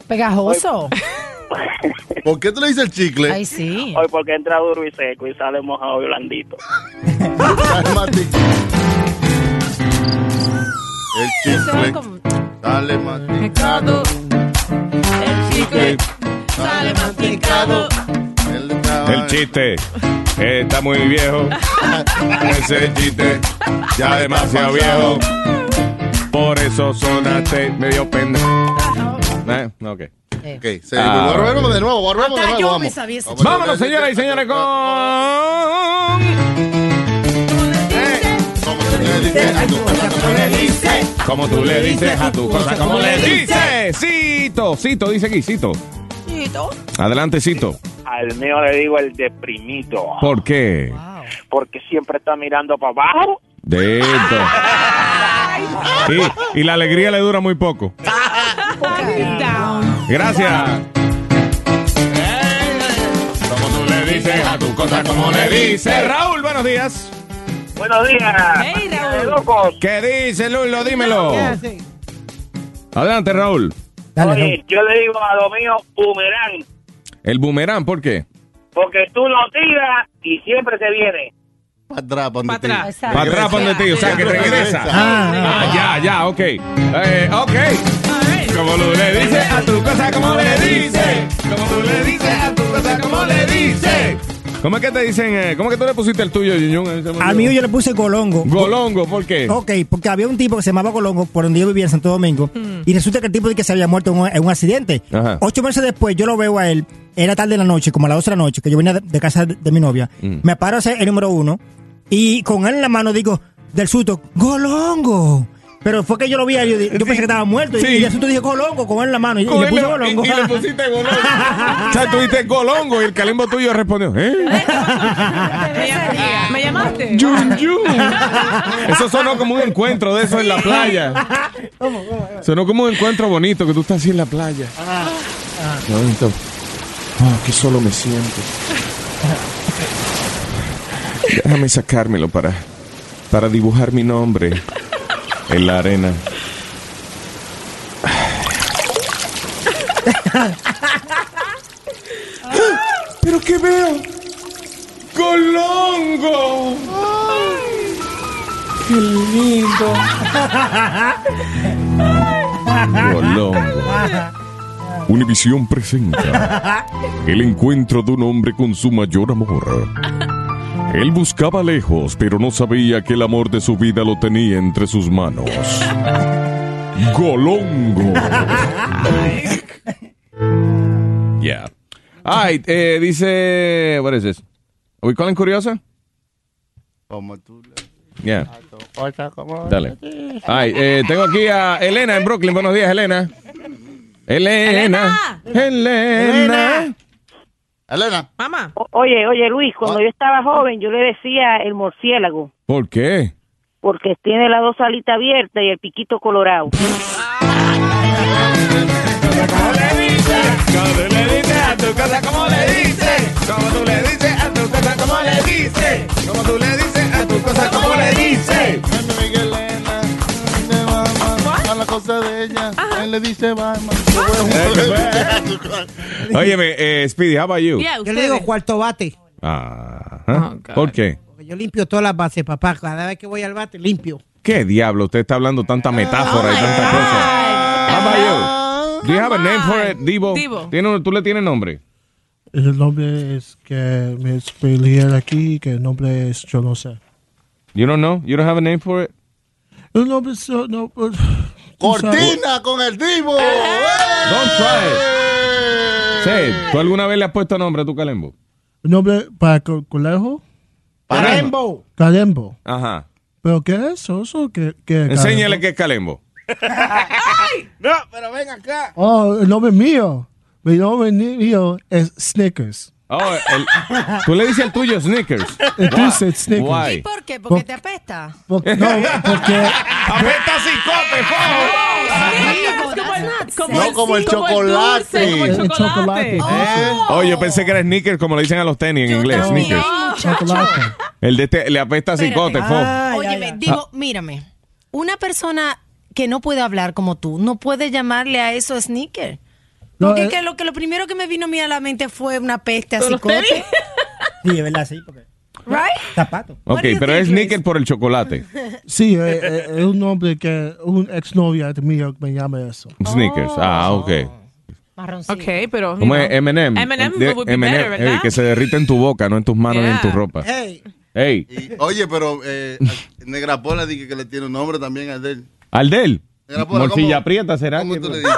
Pegajoso. ¿Por qué tú le dices el chicle? Ay, sí. Hoy porque entra duro y seco y sale mojado y blandito. El chicle. Dale masticado. El chicle sale masticado. El chiste está muy viejo. Ese chiste ya demasiado viejo. Por eso sonaste medio pendejo. Eh, ok. Ok, se, Ah, volvemos de nuevo, volvemos de nuevo. yo Vamos. me sabía ese Vamos, Vámonos, señoras y señores, con. Como tú le dices a tu cosa, como le dices. Como tú le dices a tu cosa, como le dices. Cito, Cito, dice aquí, Cito. Adelante, Cito. Al mío le digo el deprimido. ¿Por qué? Porque siempre está mirando para abajo. De esto. Y, y la alegría le dura muy poco. Gracias. Como tú le dices a tu cosa, como le dices. Raúl, buenos días. Buenos días. Hey, Raúl. locos. ¿Qué dice Lulo? Dímelo. Adelante, Raúl. Oye, yo le digo a lo mío, boomerang. El boomerang, ¿por qué? Porque tú lo tiras y siempre se viene. Para atrás, para donde Pa' atrás. te- Para atrás, para donde ti, o sea, que regresa. Ah, Ah, ya, ya, ok. Eh, ok. Como tú le dices a tu cosa, como le dices. Como tú le dices a tu cosa, como le dices. ¿Cómo es que te dicen? eh, ¿Cómo es que tú le pusiste el tuyo, Yunyun? Al mío yo le puse Golongo. Golongo, ¿por qué? Ok, porque había un tipo que se llamaba Golongo por donde yo vivía en Santo Domingo. Y resulta que el tipo de que se había muerto en un, en un accidente. Ajá. Ocho meses después yo lo veo a él. Era tarde de la noche, como a las 12 de la noche, que yo venía de, de casa de, de mi novia. Mm. Me paro a hacer el número uno. Y con él en la mano digo, del susto, Golongo. Pero fue que yo lo vi, yo, yo pensé que estaba muerto. Sí. Y del susto dije Golongo con él en la mano. Y, y le puse Golongo. Y, y le pusiste golongo. o sea, tú dijiste golongo y el calimbo tuyo respondió, ¿eh? ¿Me, llam- ¿Me llamaste? Yun, yun. Eso sonó como un encuentro de eso en la playa. Sonó como un encuentro bonito que tú estás así en la playa. Bonito. Ah, qué solo me siento. Déjame sacármelo para, para dibujar mi nombre en la arena. ¿Pero qué veo? ¡Golongo! ¡Qué lindo! Golongo. Univisión presenta el encuentro de un hombre con su mayor amor. Él buscaba lejos, pero no sabía que el amor de su vida lo tenía entre sus manos. Golongo. Yeah. Ay, eh, dice. What is this? Are we calling Curiosa? Como tú Yeah. Dale. Ay, eh, tengo aquí a Elena en Brooklyn. Buenos días, Elena. Elena. Elena. Elena. Mamá. O- Oye, oye, Luis, cuando yo estaba joven, yo le decía el murciélago, ¿Por qué? porque tiene las dos alitas abiertas y el piquito colorado. Como tú le dices a tu cosa, como le dices. Como tú le dices a tu cosa, como le dices. Como tú le dices a tu cosa, como le dices. Esposa de ella. Él le dice, va, Óyeme, eh, Speedy, how about you? Yo le digo cuarto bate. Ajá. ¿Por qué? Porque yo limpio todas las bases, papá. Cada vez que voy al bate, limpio. ¿Qué diablo? Usted está hablando tanta metáfora y tanta cosa. How about you? Do you have a name for it, Divo? Divo. ¿Tiene- ¿Tú le tienes nombre? El nombre es que me expelí aquí, que el nombre es, yo no sé. You don't know? You don't have a name for it? El nombre es, no, Cortina con el divo. Don't try it. Sí, ¿tú alguna vez le has puesto nombre a tu calembo? Nombre para co- colegio, Calembo. Calembo. Ajá. ¿Pero qué es eso? ¿Eso qué, qué es Enséñale qué es calembo. No, pero ven acá. Oh, el nombre mío. Mi nombre mío es Snickers. Oh, el- tú le dices al tuyo Snickers. Entonces, Snickers. Why? ¿Por qué? Porque te apesta. Por- no, porque ¡Apesta cicote, No, como el chocolate. como el El chocolate. chocolate. Oh, yo pensé que era sneakers como le dicen a los tenis en inglés, sneakers. chocolate. El de este le apesta cicote, fo. Óyeme, digo, mírame. Una persona que no puede hablar como tú, no puede llamarle a eso sneaker. No, Porque eh, que lo, que lo primero que me vino a mí a la mente fue una peste a ¿Pero los cicote. tenis? Sí, es verdad, sí, porque Right? zapato. Ok, pero es sneaker por el chocolate. Sí, eh, eh, es un nombre que un exnovia mío me llama eso. Sneakers. Ah, ok. Marroncito. Ok, pero. you ¿Cómo know. es would be M&M, better, ¿verdad? ey, que se derrite en tu boca, no en tus manos ni en tu ropa. Hey, Ey, Y, oye, pero eh, Negra Pola dije que le tiene un nombre también al de él. al de él. Negra Pola, Morcilla ¿cómo- prieta será. ¿Cómo que- tú le dices?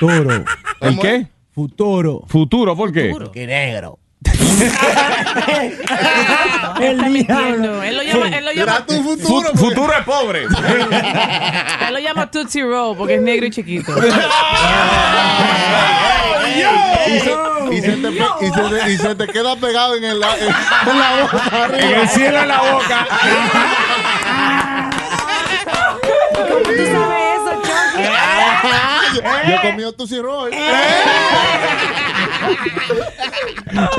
Futuro. ¿El ¿Cómo qué? Futuro. Futuro, ¿por qué? Que negro. El Está mintiendo. Él lo llama, él lo llama, tu futuro. Fu- futuro es pobre. él lo llama Tootsie Roll porque es negro y chiquito. Y se, y se te, pe- y se te- y se te queda pegado en, el, la- en, en la boca. arriba. en el cielo en la boca. Yo comí tu cirro.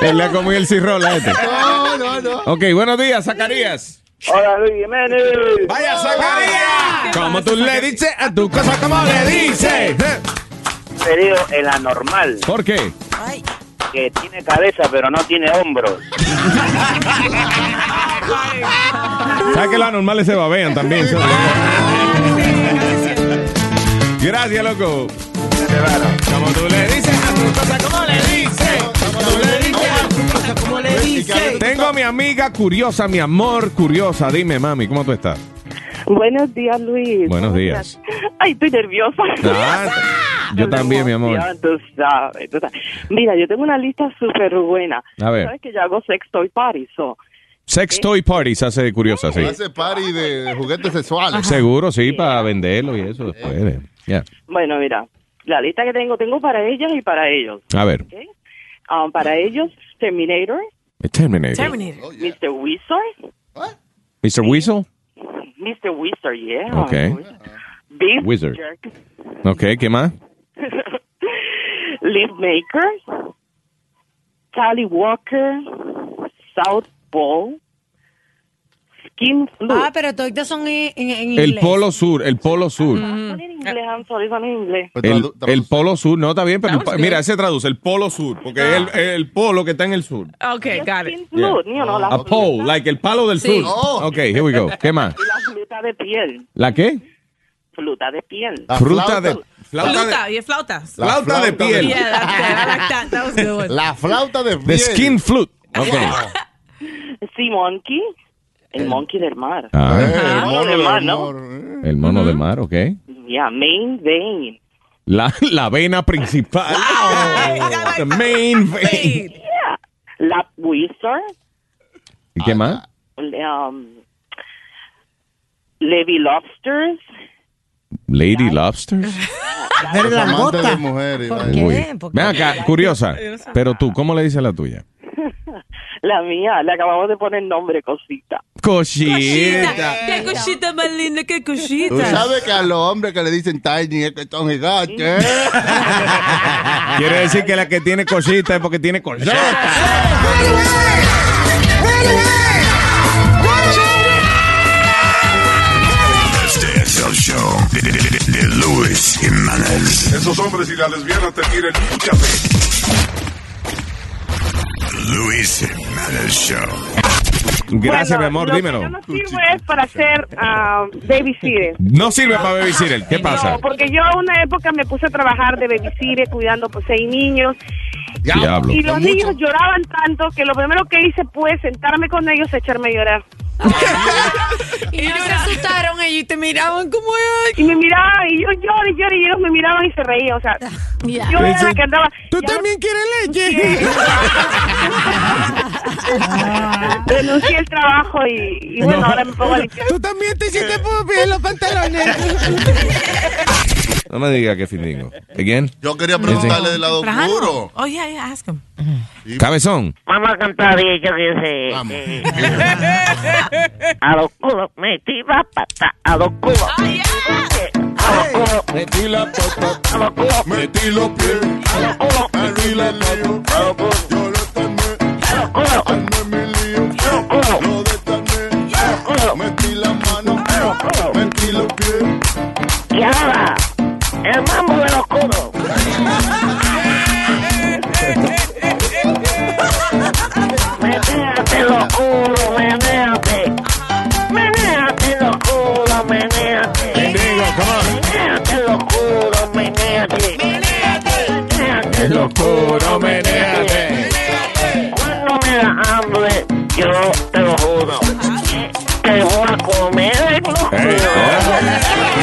Él le ha comido el cirrol a este. No, no, no. Ok, buenos días, Zacarías. Hola, Luis Jiménez. Vaya, Zacarías. Como tú le dices a tu cosa, como le dices. Querido, el anormal, ¿Por qué? que tiene cabeza pero no tiene hombros. ¿Sabes que las normales se babean también? Gracias, loco. Como tú le dices a tu cosa, como le dices. Como tú le dices a tu cosa, como le dices. Tengo a mi amiga curiosa, mi amor curiosa. Dime, mami, ¿cómo tú estás? Buenos días, Luis. Buenos ¿Cómo días. Ay, estoy nerviosa. Ah, yo también, mi amor. Ya, tú sabes, tú sabes. Mira, yo tengo una lista súper buena. A ver. Sabes que yo hago sex toy party, so. Sex Toy Parties hace curiosa, sí. Hace party de juguetes sexuales. Seguro, sí, para venderlo y eso después. de- Ya. Bueno, mira, la lista que tengo, tengo para ellas y para ellos. A ver. Um, para ellos, Terminator, Terminator. Terminator. Mr. Wizard, Mr. Weasel. Mr. Wizard, yeah. Ok. Beef Wizard. Jerk, Ok, ¿qué más? Liv Maker, Tally Walker, South Pole, Skin Flute. Ah, pero todos son en, en, en El inglés. Polo Sur, el Polo Sur. Son en inglés, I'm sorry, son en inglés. El, el Polo Sur, no, está bien, pero el pa- mira, se traduce el Polo Sur, porque es el, el polo que está en el sur. Ok, got it. Yeah. Flute, you know, la, A pole, like el palo del Sí. sur. Oh. Ok, here we go. ¿Qué más? la fruta de piel. ¿La qué? Fruta de piel. Fruta de... Flauta de, Flauta, y es flauta. flauta de piel. Yeah, that. That was good. La flauta de The skin flute. Ok. Sea Monkey, el monkey del mar. Ah, el mono mono del del mar, ¿no? amor. el mono de mar, ok. Yeah, main vein. La, la vena principal. The main vein. Yeah. Lap Wizard. ¿Y qué más? Um, Levy Lobsters. Lady Lobsters. Ver la gota. de mujeres. ¿Por qué? ¿Por qué? Ven acá, curiosa. Pero tú, ¿cómo le dices la tuya? La mía, le acabamos de poner nombre, cosita. Cosita. Qué cosita más linda, qué cosita. Tú sabes que a los hombres que le dicen tiny es que son gigantes. ¿eh? Quiere decir que la que tiene cosita es porque tiene cosita. Este es el show de, de- de- de Luis Luis Jiménez. Esos hombres y la lesbiana te quieren un café. Luis Jiménez Show. Gracias, Bueno, mi amor, lo dímelo. Que yo no sirvo es para hacer ah, babysitter. No sirve para babysitter. ¿Qué pasa? No, porque yo una época me puse a trabajar de babysitter cuidando pues seis niños. Diablo. Y los niños lloraban tanto que lo primero que hice fue sentarme con ellos y echarme a llorar. Y no se asustaron ellos y te miraban como Y me miraban y yo lloré, lloré y ellos me miraban y se reían. O sea, yo era la que andaba. ¿Tú también quieres leche? Renuncié al trabajo y, y bueno, ahora me pongo a limpiar. ¿Tú también te hiciste pupi en los pantalones? No me diga que findingo. ¿Again? Yo quería preguntarle del lado oscuro. Oh, yeah, yeah, ask him. Cabezón. Vamos a cantar y yo que sé. A los culos metí la pata, a los culos. A los culos. Metí la pata. A los culos. Metí los pies. A los culos. Metí la lío. A los culos. Yo le tomé. A los culos. En mi lío. A los culos. Lo detané. A los culos. Metí la mano. A los culos. Metí los pies. Y ahora, el mambo de los culos. Menéate los culos, menéate. Menéate los culos, menéate. Menéate los culos, menéate. Menéate los culos, menéate. Cuando me da hambre, yo te lo juro. Que voy a comer los Dale,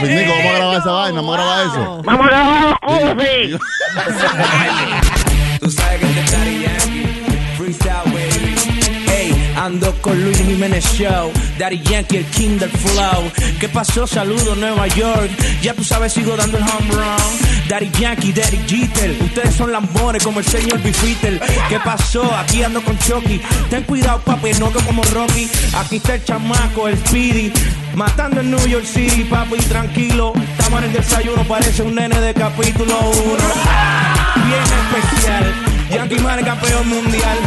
Findico, vamos a grabar esa vaina, vamos a grabar eso. Vamos a grabar los. Tú sabes que Yankee, freestyle ando con Luis Jiménez Show, Daddy Yankee, el king del flow. ¿Qué pasó? Saludo Nueva York. Ya tú sabes, sigo dando el home run. Daddy Yankee, Daddy Jeter. Ustedes son lambones como el señor Bifitter. ¿Qué pasó? Aquí ando con Chucky. Ten cuidado, papi, no que como Rocky. Aquí está el chamaco, el Speedy. Matando en New York City, papi, tranquilo. Estamos en el desayuno, parece un nene de capítulo 1 bien especial. Yankee Man, campeón mundial.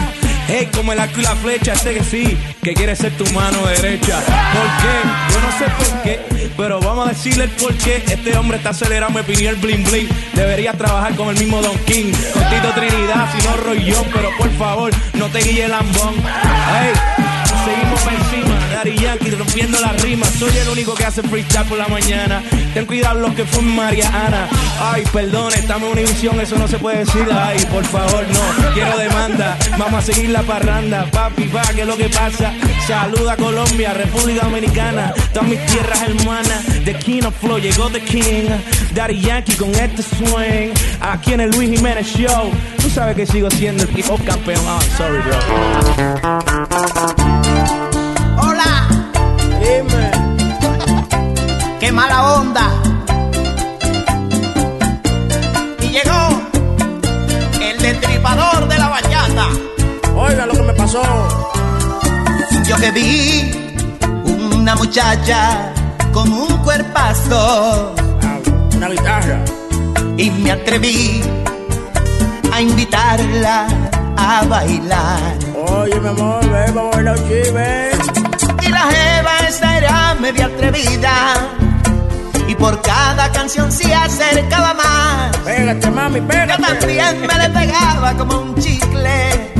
Hey, como el arco y la flecha, este que sí, que quiere ser tu mano derecha. ¿Por qué? Yo no sé por qué, pero vamos a decirle el por qué. Este hombre está acelerando, me pidió el bling bling. Debería trabajar con el mismo Don King. Con Tito Trinidad, si no Rollón, pero por favor, no te guille el lambón. Hey, seguimos por encima. Daddy Yankee rompiendo la rima. Soy el único que hace freestyle por la mañana. Ten cuidado los que fue María Ana. Ay, perdón, estamos en Univisión, eso no se puede decir. Ay, por favor, no. Quiero demanda. Vamos a seguir la parranda. Papi, pa, ¿qué es lo que pasa? Saluda Colombia, República Dominicana. Todas mis tierras hermanas. The King of Flow, llegó The King. Daddy Yankee con este swing. Aquí en el Luis Jiménez Show. Tú sabes que sigo siendo el hip hop campeón. Ah, sorry, bro. Hola. Dime. Qué mala onda. Y llegó el destripador de la bachata. Oiga lo que me pasó. Yo que vi una muchacha con un cuerpazo. Una guitarra. Y me atreví a invitarla a bailar. Oye, mi amor, ven, vamos a bailar un. Y la jeva esa era media atrevida. Y por cada canción se acercaba más. Pégate, mami, pégate. Yo también me le pegaba como un chicle.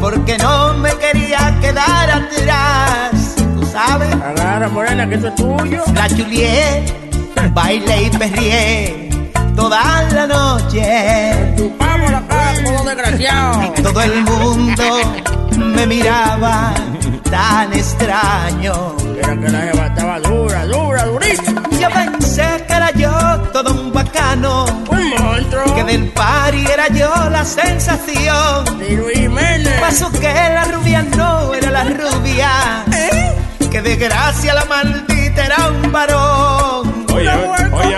Porque no me quería quedar atrás. ¿Tú sabes? Agarra, morena, que eso es tuyo. La Juliet, bailé y perrié toda la noche. Chupamos la cara desgraciado. Todo el mundo me miraba tan extraño. Era que la jeva estaba dura, dura, durísima. Yo pensé que era yo todo un bacano. Un monstruo. Que del party era yo la sensación. Jiménez. Pasó que la rubia no era la rubia. Que de gracia la maldita era un varón. Oye, oye, oye,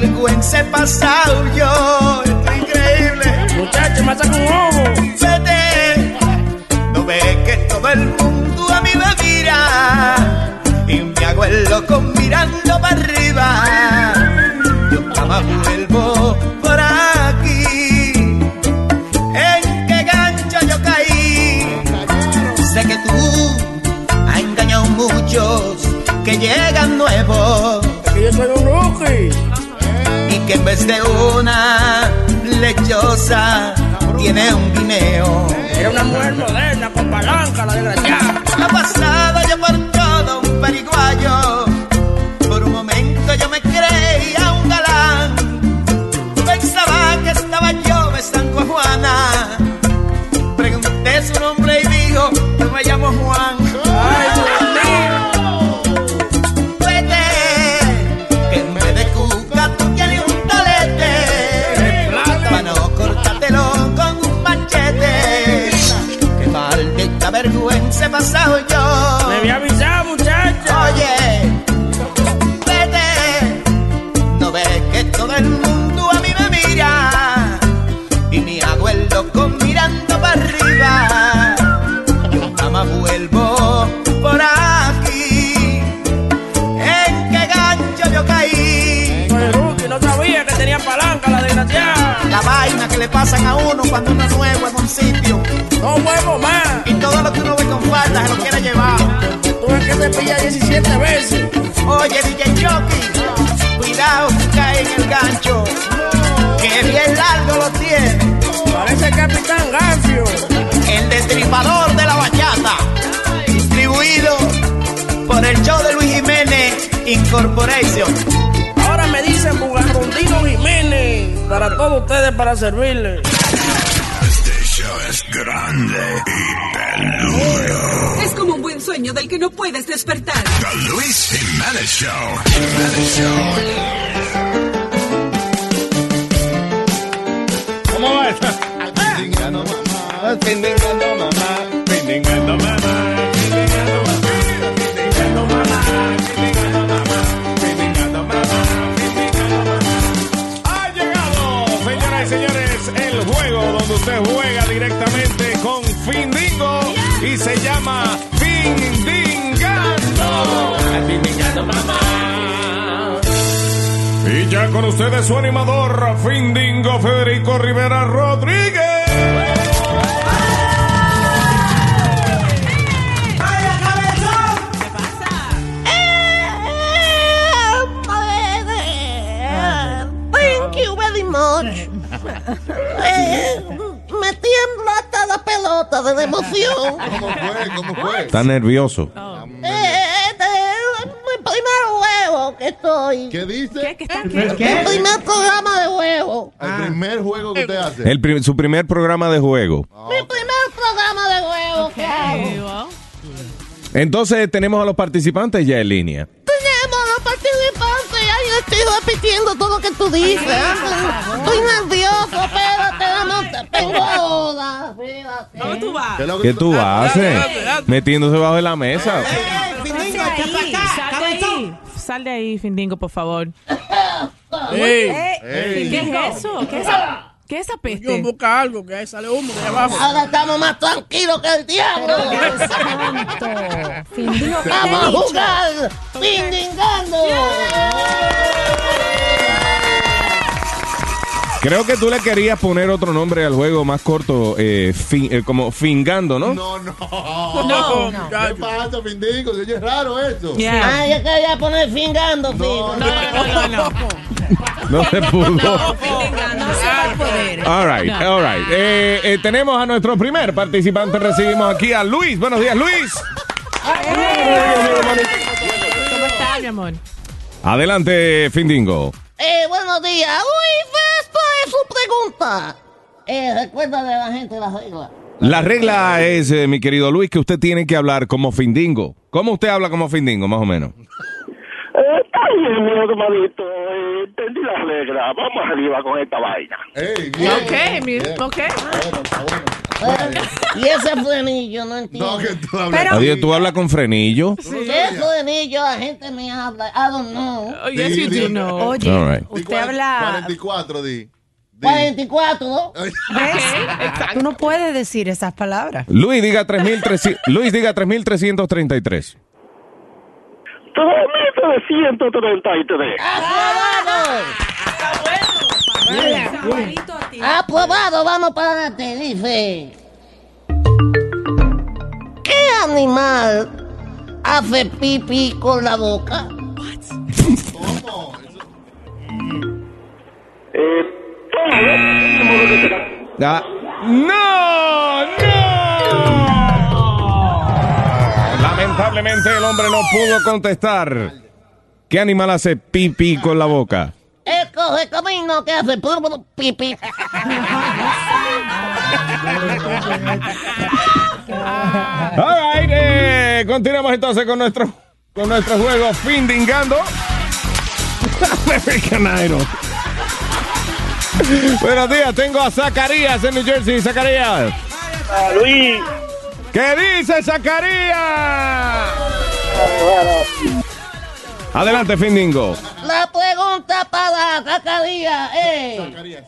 vergüenza he pasado yo. Esto es increíble. Muchacho, me saca un ojo. Vete, no ve que todo el mundo a mí me mira y me hago el loco mirando para arriba. Yo jamás vuelvo en vez de una lechosa tiene un guineo. Era una mujer moderna con palanca, la desgraciada. Ha pasado yo por todo un periguayo. Le pasan a uno cuando uno es nuevo en un sitio. No vuelvo más. Y todo lo que uno ve con falta se lo quiere llevar. Tú ves que te pilla 17 veces. Oye, DJ Jockey, cuidado que cae en el gancho. Que bien largo lo tiene. Parece el Capitán Garfio. El destripador de la bachata. Distribuido por el show de Luis Jiménez Incorporation. Ahora me dicen Bugarrondino Jiménez. Para todos ustedes, para servirles. Este show es grande y peludo. Es como un buen sueño del que no puedes despertar. The Luis Jiménez Show. Jiménez Show. ¿Cómo va esta? Findingando Y ya con ustedes su animador, Findingo Federico Rivera Rodríguez. Thank you very much. Eh, me tiembla hasta la pelota de la emoción. ¿Cómo fue? ¿Cómo fue? Está nervioso. ¿Qué dice? ¿Qué? El primer programa de huevo. El primer juego que usted hace. El pri- su primer programa de juego. Mi primer programa de que hago. Entonces tenemos a los participantes ya en línea. Tenemos a los participantes. Ay, yo estoy repitiendo todo lo que tú dices. Estoy nervioso. Espérate, dame, tengo ahora. ¿Dónde tú vas? ¿Qué tú haces? Metiéndose bajo de la mesa. Sal de ahí, Findingo, por favor. Ey, Ey. ¿Qué es eso? ¿Qué es esa, ¿qué es esa peste? Yo busca algo, que ahí sale humo de abajo. Ahora estamos más tranquilos que el diablo. Findingo, ¿qué te he Vamos a dicho? jugar. Findingando. Creo que tú le querías poner otro nombre al juego más corto, eh, fin- eh, como Fingando, ¿no? No, no. No, no. ¿Qué pasa, Findingo? Se oye raro eso. Ah, yo quería poner fingando, fijo. No, no, no, no. No se pudo. No se va a poder. All right, all right. Eh, eh, tenemos a nuestro primer participante. Recibimos aquí a Luis. Buenos días, Luis. ¿Cómo estás, mi amor? Adelante, Findingo. Eh, buenos días. Uy, esta es su pregunta. Eh, recuerda de la gente las reglas. La regla es, eh, mi querido Luis, que usted tiene que hablar como Findingo. ¿Cómo usted habla como Findingo, más o menos? Eh, está bien, mi hermanito. Eh, entendí la regla. Vamos arriba con esta vaina. Ok, mi- ok. Y ese frenillo, no entiendo. Adiós, tú hablas con frenillo. ¿Qué frenillo la gente me habla? I don't know. Oh, yes, you do know. Oye, All right. usted habla. 44, di. 44, ¿no? ¿Ves? Tú no puedes decir esas palabras. Luis, diga 3.300 Luis, diga 3.333. 3.333. Aprobado, vamos para adelante, dice. ¿Qué animal hace pipí con la boca? Ah, ¡No! ¡No! Lamentablemente el hombre no pudo contestar. ¿Qué animal hace pipí con la boca? Coge camino que hace pum, pum, pipí. All right, eh, continuamos entonces con nuestro, con nuestro juego Findingando. American Idol. Buenos días, tengo a Zacarías en New Jersey. Zacarías. Luis. ¿Qué dice Zacarías? Adelante, Findingo. La pregunta para Zacarías, eh. Zacarías.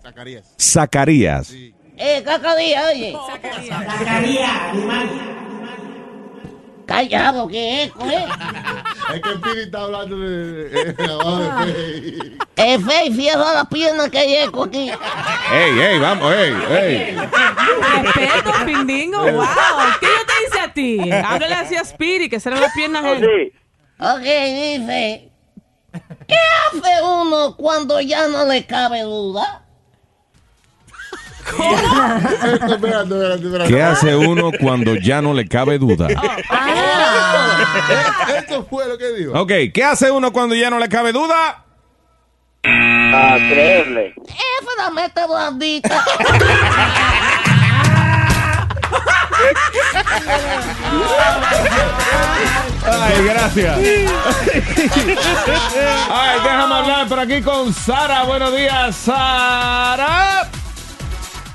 Zacarías. Zacarías. Eh, Zacarías, oye. Zacarías, animal. Callado, ¿qué es, eh? Es que Piri está hablando de, de Fey. Es fe y cierra las piernas que hay eco aquí. Ey, ey, vamos, ey, ey. Respeto, Pindingo, wow. ¿Qué yo te hice a ti? Háblale así a Spirit, que serán las piernas él. Ok, dice. ¿Qué hace uno cuando ya no le cabe duda? Espérate, espérate, espérate. ¿Qué hace uno cuando ya no le cabe duda? Eh, Esto fue lo que dijo. Ok, ¿qué hace uno cuando ya no le cabe duda? Ah, creerle. Esa la mete blandita. Ay, gracias. Ay, déjame hablar por aquí con Sara. Buenos días, Sara.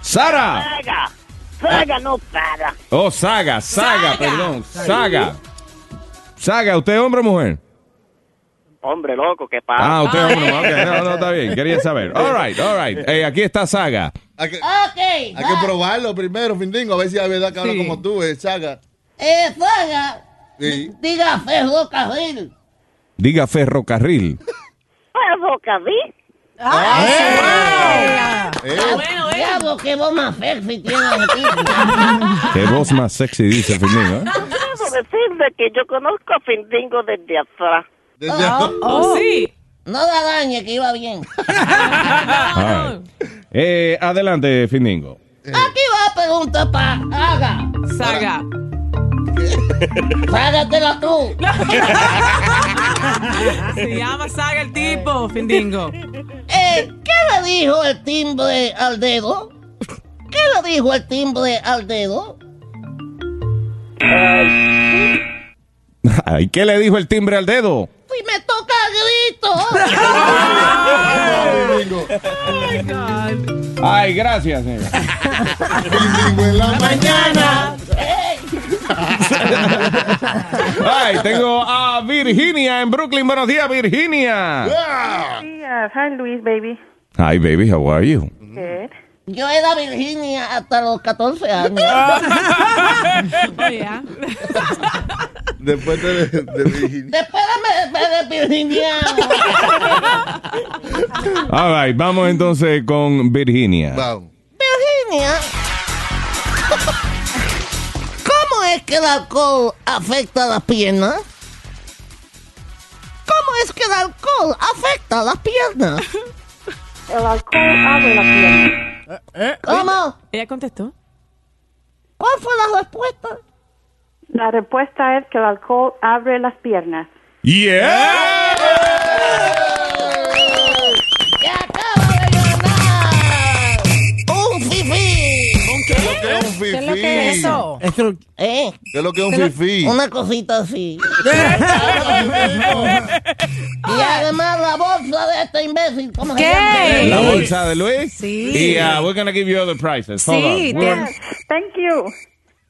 Sara. Saga. Saga no para. Oh, Saga, Saga, perdón. Saga. Saga, ¿usted es hombre o mujer? Hombre loco, ¿qué pasa? Ah, usted es hombre. Ok, no, no, está bien. Quería saber. All right, all right. Eh, aquí está Saga. Hay que, Ok. hay que probarlo primero, Findingo, a ver si es verdad que habla como tú, eh, Saga. Eh, Saga, Sí. diga ferrocarril. Diga ferrocarril. Ferrocarril. ¡Ah! Eh. bueno, Diablo, qué voz más sexy tiene. Qué voz más sexy dice. ¿eh? Debo decirle que yo conozco a Findingo desde atrás. Oh, Oh, sí. No la dañe, que iba bien. Right. Eh, adelante, Findingo. Aquí va la pregunta para Saga. Saga. Ságatela tú. Se llama Saga el tipo, Findingo. Eh, ¿Qué le dijo el timbre al dedo? ¿Qué le dijo el timbre al dedo? Ay, ¿qué le dijo el timbre al dedo? Si me toca grito. Ay, gracias. señor. Findingo en la mañana. Ay, tengo a Virginia en Brooklyn. Buenos días, Virginia. Yes, hi Luis, baby. Hi, baby, how are you? Good. Yo era Virginia hasta los 14 años. Oh, yeah. Después de, de Virginia. Después de, de, de Virginia. All right, vamos entonces con Virginia. Vamos. Virginia. ¿Cómo es que el alcohol afecta a las piernas? ¿Cómo es que el alcohol afecta a las piernas? El alcohol abre la pierna. ¿Cómo? Ella contestó. ¿Cuál fue la respuesta? La respuesta es que el alcohol abre las piernas. Yeah. ¡Se acaba de ganar! ¡Un fifí! ¿Qué es lo que es un fifí? ¿Qué es lo que es eso? Eso, ¿Eh? ¿Qué es lo que es un fifí? Una cosita así. Y además la bolsa de este imbécil, ¿cómo se ¿Qué? llama? La bolsa de Luis. Sí. Y uh, we're gonna give you other prizes. Hold Sí, on. We're- Thank you.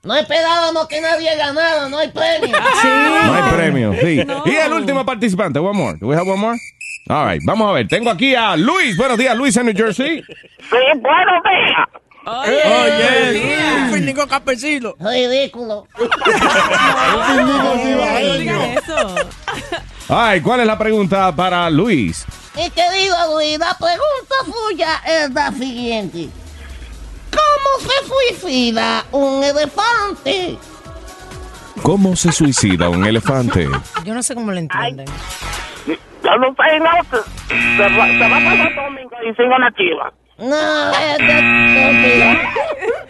No esperábamos que nadie ganara, no hay premio. No hay premio, sí. Y el último participante, one more. Do we have one more? All right, vamos a ver. Tengo aquí a Luis. Buenos días, Luis en New Jersey. Sí, buenos días. Oye, un finico campesino. Ridículo. eso. Ay, ¿cuál es la pregunta para Luis? Mi querido Luis, la pregunta suya es la siguiente. ¿Cómo se suicida un elefante? ¿Cómo se suicida un elefante? Yo no sé cómo lo entienden. Yo no sé, no. Se, va, se va a pasar domingo y sigo la chiva. No,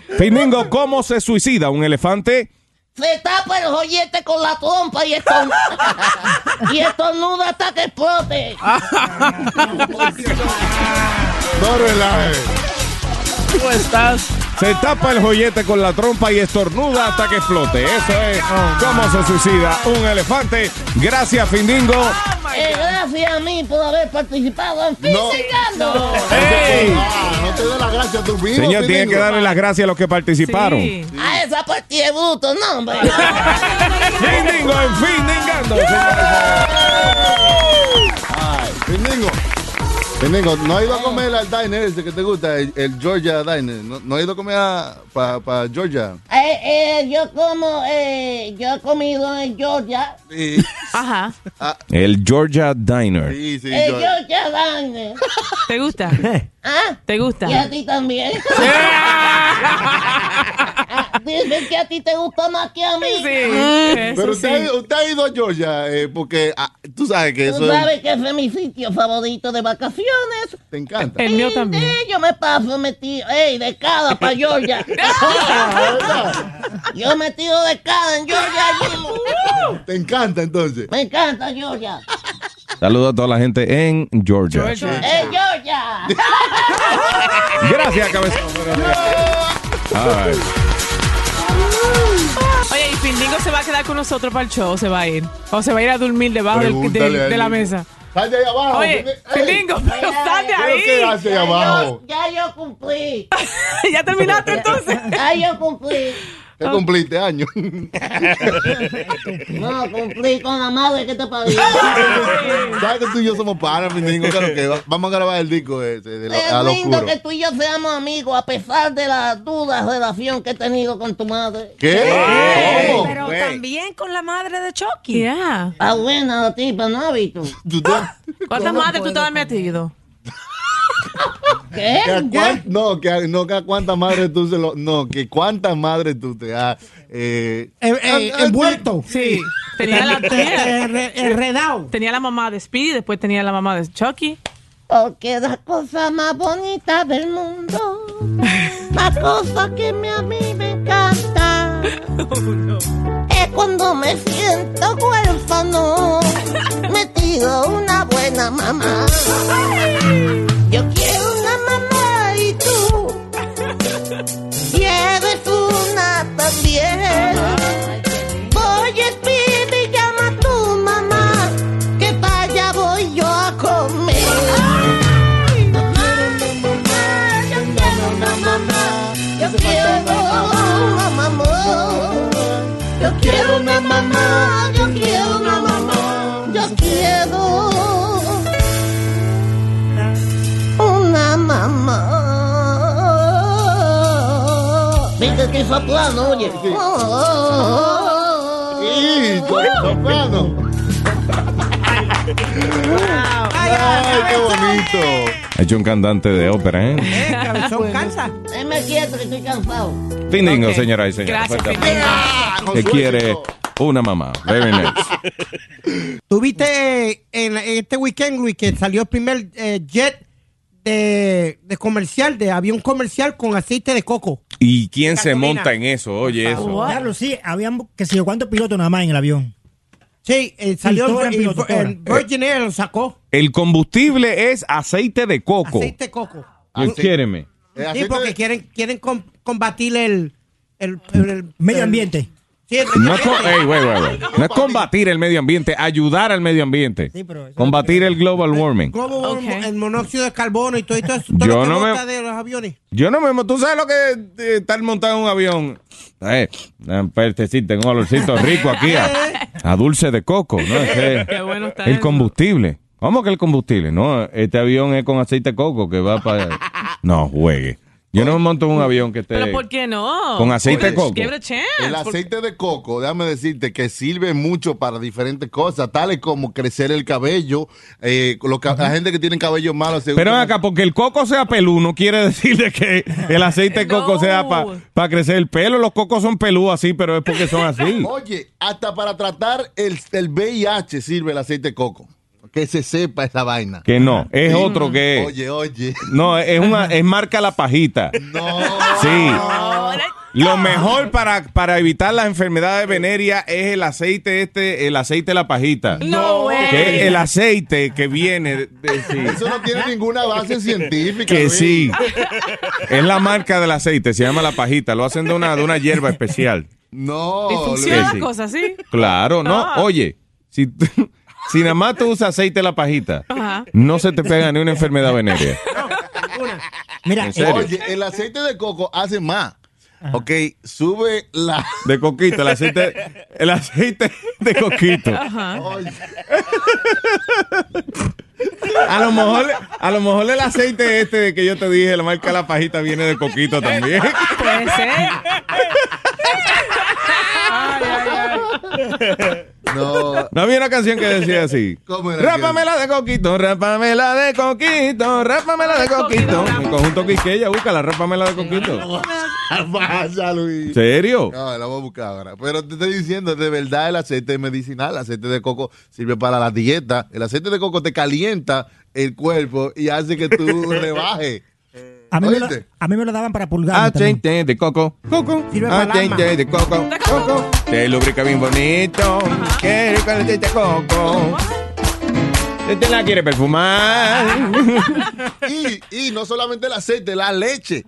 es. Finingo, ¿cómo se suicida un elefante? Se tapa el joyete con la trompa y estorn... y estornuda hasta que explote. No relaje. ¿Cómo estás? Se tapa el joyete con la trompa y estornuda hasta que explote. Eso es cómo se suicida un elefante. Gracias, Findingo. Eh, gracias a mí por haber participado en No. Fisicando. Ah, no te dé las gracias mismo. Señor, tiene Findingo. que darle las gracias a los que participaron. Sí. A esa partida de bruto, no, hombre. Findingo en Findingando, señores. Ay, Findingo. Findingo, no he ido a comer al diner ese que te gusta, el, el Georgia Diner. No, no he ido a comer para Georgia. Eh, eh, yo como, eh, yo he comido en Georgia. Sí, Ajá. El Georgia Diner. sí, sí. En yo- Georgia Diner. ¿Te gusta? ¿Ah? ¿Te gusta? Y a ti también. Ah, Dicen que a ti te gusta más que a mí. Sí. Pero usted, ha ido- usted ha ido a Georgia eh, porque ah, tú sabes que Tú eso es- sabes que ese es mi sitio favorito de vacaciones. te encanta. El mío también. Sí, yo me paso metido, ey, de cada para Georgia. yo me tiro de cada en Georgia. allí. Te encanta entonces. Me encanta Georgia. Saludos a toda la gente en Georgia. ¡Eh, Georgia! Gracias, cabezón. Oye, y Findingo se va a quedar con nosotros para el show, se va a ir. O se va a ir a dormir debajo del- de, Pregúntale a de la él. mesa. Sal de ahí abajo. Oye, Findingo. Findingo, pero sal de ¿Pero qué ahí. hace ahí abajo? Ya yo cumplí. ¿Ya terminaste entonces? Ya yo cumplí. ¿Qué cumpliste año? No, cumplí con la madre que te parió. ¿Sabes que tú y yo somos panas? Claro que va- vamos a grabar el disco ese de lo, a Es lo lindo oscuro. que tú y yo seamos amigos a pesar de la duda relación que he tenido con tu madre. ¿Qué? ¿Cómo? Pero también con la madre de Chucky. Ya. Está buena la tipa, ¿no, te- ¿Cuántas ¿Cómo madres tú te has metido? ¿Qué? que a cuán- no, que a, no, que a cuántas madres tú se lo. No, que cuántas madres tú te has. Eh, Eh, eh, ah, ah, envuelto. Sí. Tenía la, tenía, tenía la mamá de Speedy, después tenía la mamá de Chucky. Porque la cosa más bonita del mundo, la cosa que me- a mí me encanta, es cuando me siento huérfano, me tiro una buena mamá. Yo quiero una mamá y tú quieres una también. Oye, Speedy, llama a tu mamá, que para allá voy yo a comer. Yo quiero una mamá. Yo quiero una mamá. Yo quiero que soplano, oye. Sí, soprano. Ay, qué bonito. Ha hecho un cantante de ópera, ¿eh? Cabezón cansa. Déjame quieto que estoy cansado. Findingo, Ok. señora y señores. Gracias. Que quiere una mamá. Very nice. Tuviste en, en este weekend, Luis, que salió el primer eh, jet de, de comercial, de avión comercial con aceite de coco. ¿Y quién se monta en eso? Oye, eso. Claro, sí, habían, que sé yo, ¿cuántos pilotos nada más en el avión? Sí, eh, salió todos eran y- pilotos, todos el eran. Virgin Air lo sacó. El combustible es aceite de coco. Aceite de coco. You kidding me? Sí, porque quieren, quieren com- combatir el, el, el- el- Medio el- ambiente. No es, co-. No combatir el medio ambiente, ayudar al medio ambiente. Combatir el global warming. El monóxido de carbono y todo esto. todo Yo no me- de los aviones. Yo no me... Tú sabes lo que es estar montado en un avión. Eh, un pertecito, un olorcito rico aquí a, a dulce de coco, ¿no? Es que- Qué bueno está el eso. combustible. ¿Cómo que el combustible? No, este avión es con aceite de coco que va para... No, juegue. Yo no me monto en un avión que esté... Pero ¿por qué no? Con aceite de coco. El aceite de coco, déjame decirte que sirve mucho para diferentes cosas, tales como crecer el cabello. Eh, lo que- La gente que tiene cabello malo se Pero usa- acá, porque el coco sea peludo no quiere decir de que el aceite de coco sea para crecer el pelo. Los cocos son peludos así, pero es porque son así. Oye, hasta para tratar el, el VIH sirve el aceite de coco. Que se sepa esa vaina. Que no, es Sí. otro que es. Oye, oye. No, es una, es marca la pajita. No. Sí. Lo mejor para, para evitar las enfermedades venéreas es el aceite este, el aceite de la pajita. No, güey. Que es el aceite que viene de, sí. Eso no tiene ninguna base científica. Que sí. Es la marca del aceite, se llama la pajita. Lo hacen de una, de una hierba especial. No. ¿Y funciona la sí. cosa así? Claro, no. Ah. Oye, si, tú- si nada más tú usas aceite de la pajita, Ajá. no se te pega ni una enfermedad venérea. Mira, ¿En serio? oye, el aceite de coco hace más. Ok, sube la. De coquito, el aceite, el aceite de coquito. A lo mejor, a lo mejor el aceite este de que yo te dije, la marca La Pajita viene de coquito también. Puede ser. No. No había una canción que decía así. ¿Cómo era Rápamela de coquito, rápamela de coquito, rápamela de coquito. El conjunto Quisqueya, búscala, rápamela de coquito. Pasa, Luis. ¿Serio? No, la voy a buscar ahora. Pero te estoy diciendo, de verdad el aceite es medicinal. El aceite de coco sirve para la dieta. El aceite de coco te calienta el cuerpo y hace que tú rebajes. A mí, me lo, ¿Oíste? a mí me lo daban para pulgar. también. Aceite de coco, coco, Sirve para el aceite de coco, coco. Te lubrica bien bonito. Qué rico el aceite de coco. Si te la quiere perfumar. y, y no solamente el aceite, la leche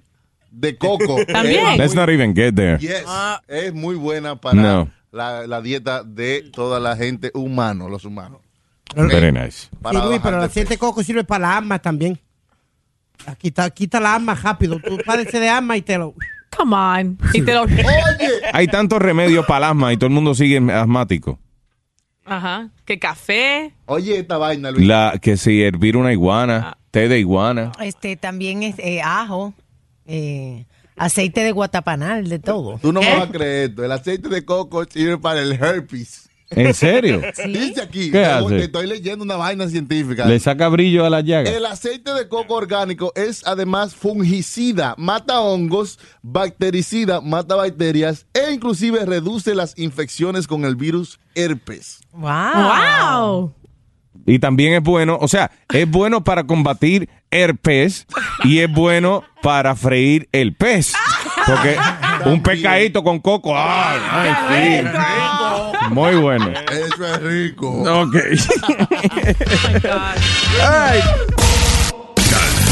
de coco. También. Es Let's muy- not even get there. Yes, es muy buena para No. la, la dieta de toda la gente humano, los humanos. Very nice. Para Sí, Luis, pero el aceite de coco sirve para la asma también. Quita, quita la asma rápido. Tú padeces de asma y te lo. Come on. Y te lo... Oye, Hay tantos remedios para el asma y todo el mundo sigue asmático. Ajá. Que café. oye esta vaina, Luis. La, que si hervir una iguana, té de iguana. Este también es eh, ajo, eh, aceite de guatapanal, de todo. Tú no me vas a creer esto. El aceite de coco sirve para el herpes. ¿En serio? Dice aquí, ¿Qué te- hace? te estoy leyendo una vaina científica. Le saca brillo a la llaga. El aceite de coco orgánico es además fungicida, mata hongos, bactericida, mata bacterias e inclusive reduce las infecciones con el virus herpes. Wow. Y también es bueno, o sea, es bueno para combatir herpes y es bueno para freír el pez. Porque un pescadito con coco, ¡ay, ay, sí! Muy bueno. Eso es rico. Ok.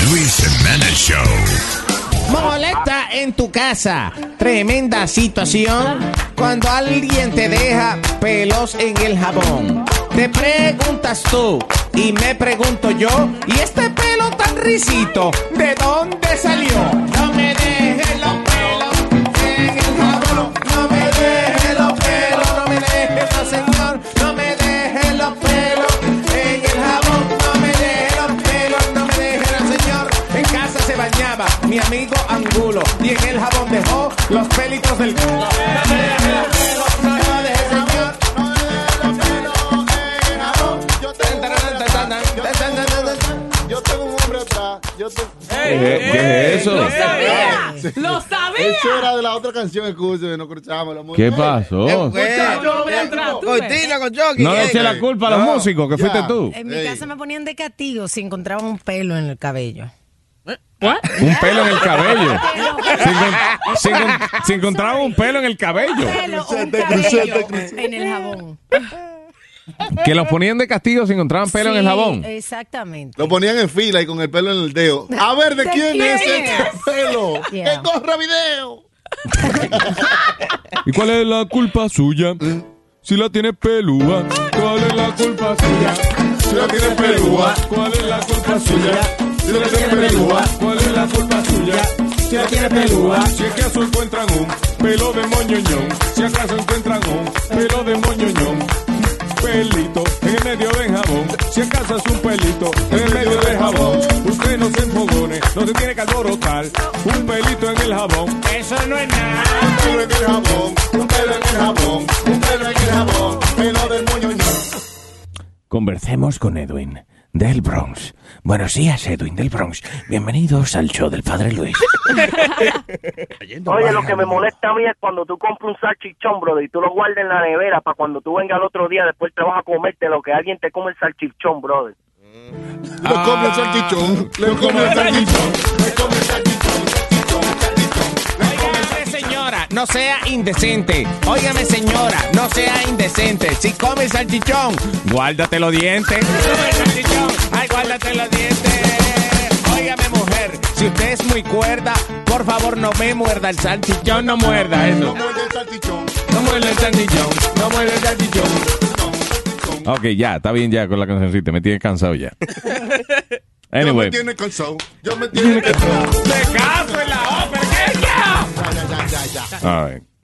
Luis Jiménez Show. Molesta en tu casa. Tremenda situación. Cuando alguien te deja pelos en el jabón. Te preguntas tú y me pregunto yo. ¿Y este pelo tan risito? ¿De dónde salió? Mi amigo Angulo y en el jabón dejó los pelitos del culo. Los. Yo tengo un hombre atrás. Yo te- ¿Qué, qué es eso? Lo sabía. Lo sabía. Eso era de la otra canción, escúcheme, no escuchamos la ¿Qué pasó? No le eché la culpa a los No, músicos, que fuiste tú. En mi casa me ponían de castigo si encontraban un pelo en el cabello. Un pelo en el cabello. Encon- si encontraba un pelo en el cabello. Pelo un cabello en el jabón. Que los ponían de castigo si encontraban pelo en el jabón. Exactamente. Lo ponían en fila y con el pelo en el dedo. A ver, ¿de ¿De quién, quién es es? este pelo? Yeah. ¡Que corra video! ¿Y cuál es la culpa suya? Si la tiene pelúa, ¿cuál es la culpa suya? Si la tiene pelúa, ¿cuál es la culpa suya? Si la tiene pelúa, ¿cuál es la culpa suya? Si la tiene pelúa, si acaso encuentran un pelo de moñoñón, si acaso encuentran un pelo de moñoñón, pelito en el medio del jabón, si acaso es un pelito en el medio del jabón, usted no se enfogone, no se tiene que alborotar, un pelito en el jabón, eso no es nada. Un pelo en el jabón, un pelo en el jabón, un pelo en el jabón, pelo del moñoñón. Conversemos con Edwin del Bronx. Buenos días, Edwin del Bronx. Bienvenidos al show del Padre Luis. Oye, lo que me molesta a mí es cuando tú compras un salchichón, brother, y tú lo guardas en la nevera para cuando tú vengas al otro día, después te vas a comerte lo que alguien te come el salchichón, brother. Le come el salchichón, le come el salchichón, le come el salchichón. Señora, no sea indecente. Óigame, señora, no sea indecente. Si come salchichón, guárdate los dientes. Come salchichón, ay, guárdate los dientes. Óigame, mujer, si usted es muy cuerda, por favor no me muerda el salchichón, no muerda eso. No muerde el salchichón. No muerde el salchichón, no muerde el salchichón. Ok, ya, está bien ya con la cancioncita, me tiene cansado ya. Yo Anyway, me tiene cansado. Yo me tiene cansado. ¡Me caso en la ópera!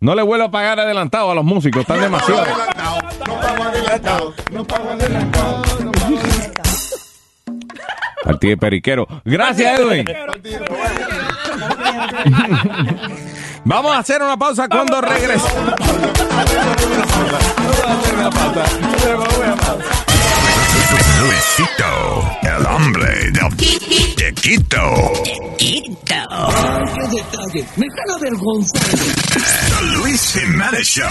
No le vuelvo a pagar adelantado a los músicos, están demasiado. No pago adelantado, no pago adelantado. no pago adelantado. Partí de periquero. Gracias, Edwin. Vamos a hacer una pausa cuando regresemos. Luisito, el hombre del Quito. Me están avergonzando. The Luis Jiménez Show.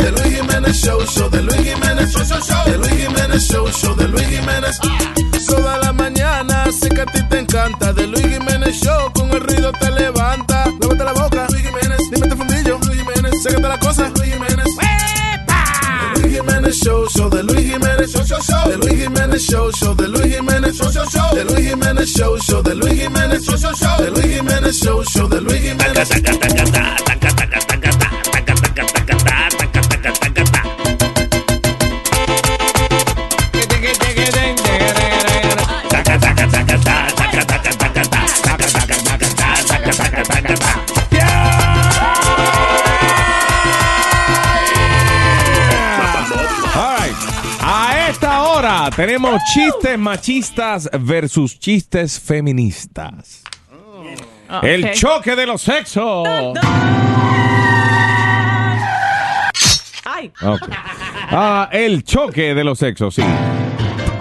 The Luis Jiménez Show, show de Luis Jiménez, show, show, show. The Luis Jiménez Show, show de Luis Jiménez. Toda la mañana, sé que a ti te encanta. The Luis Jiménez Show, con el ruido te levanta. Lávate la boca, Luis Jiménez. Dime este fundillo, Luis Jiménez. Ségate la cosa, Luis Jiménez. Jiménez Show, show de Luis Jiménez, show, show, show. The Luis Jiménez Show, show de Luis Jiménez, show, show, show. The Luis Jiménez Show, show de Luis Jiménez, show, show, show. The Luis Jiménez Show, show de Luis Jiménez. Tenemos chistes machistas versus chistes feministas. El Ok. choque de los sexos. Ay. Ah, el choque de los sexos, sí.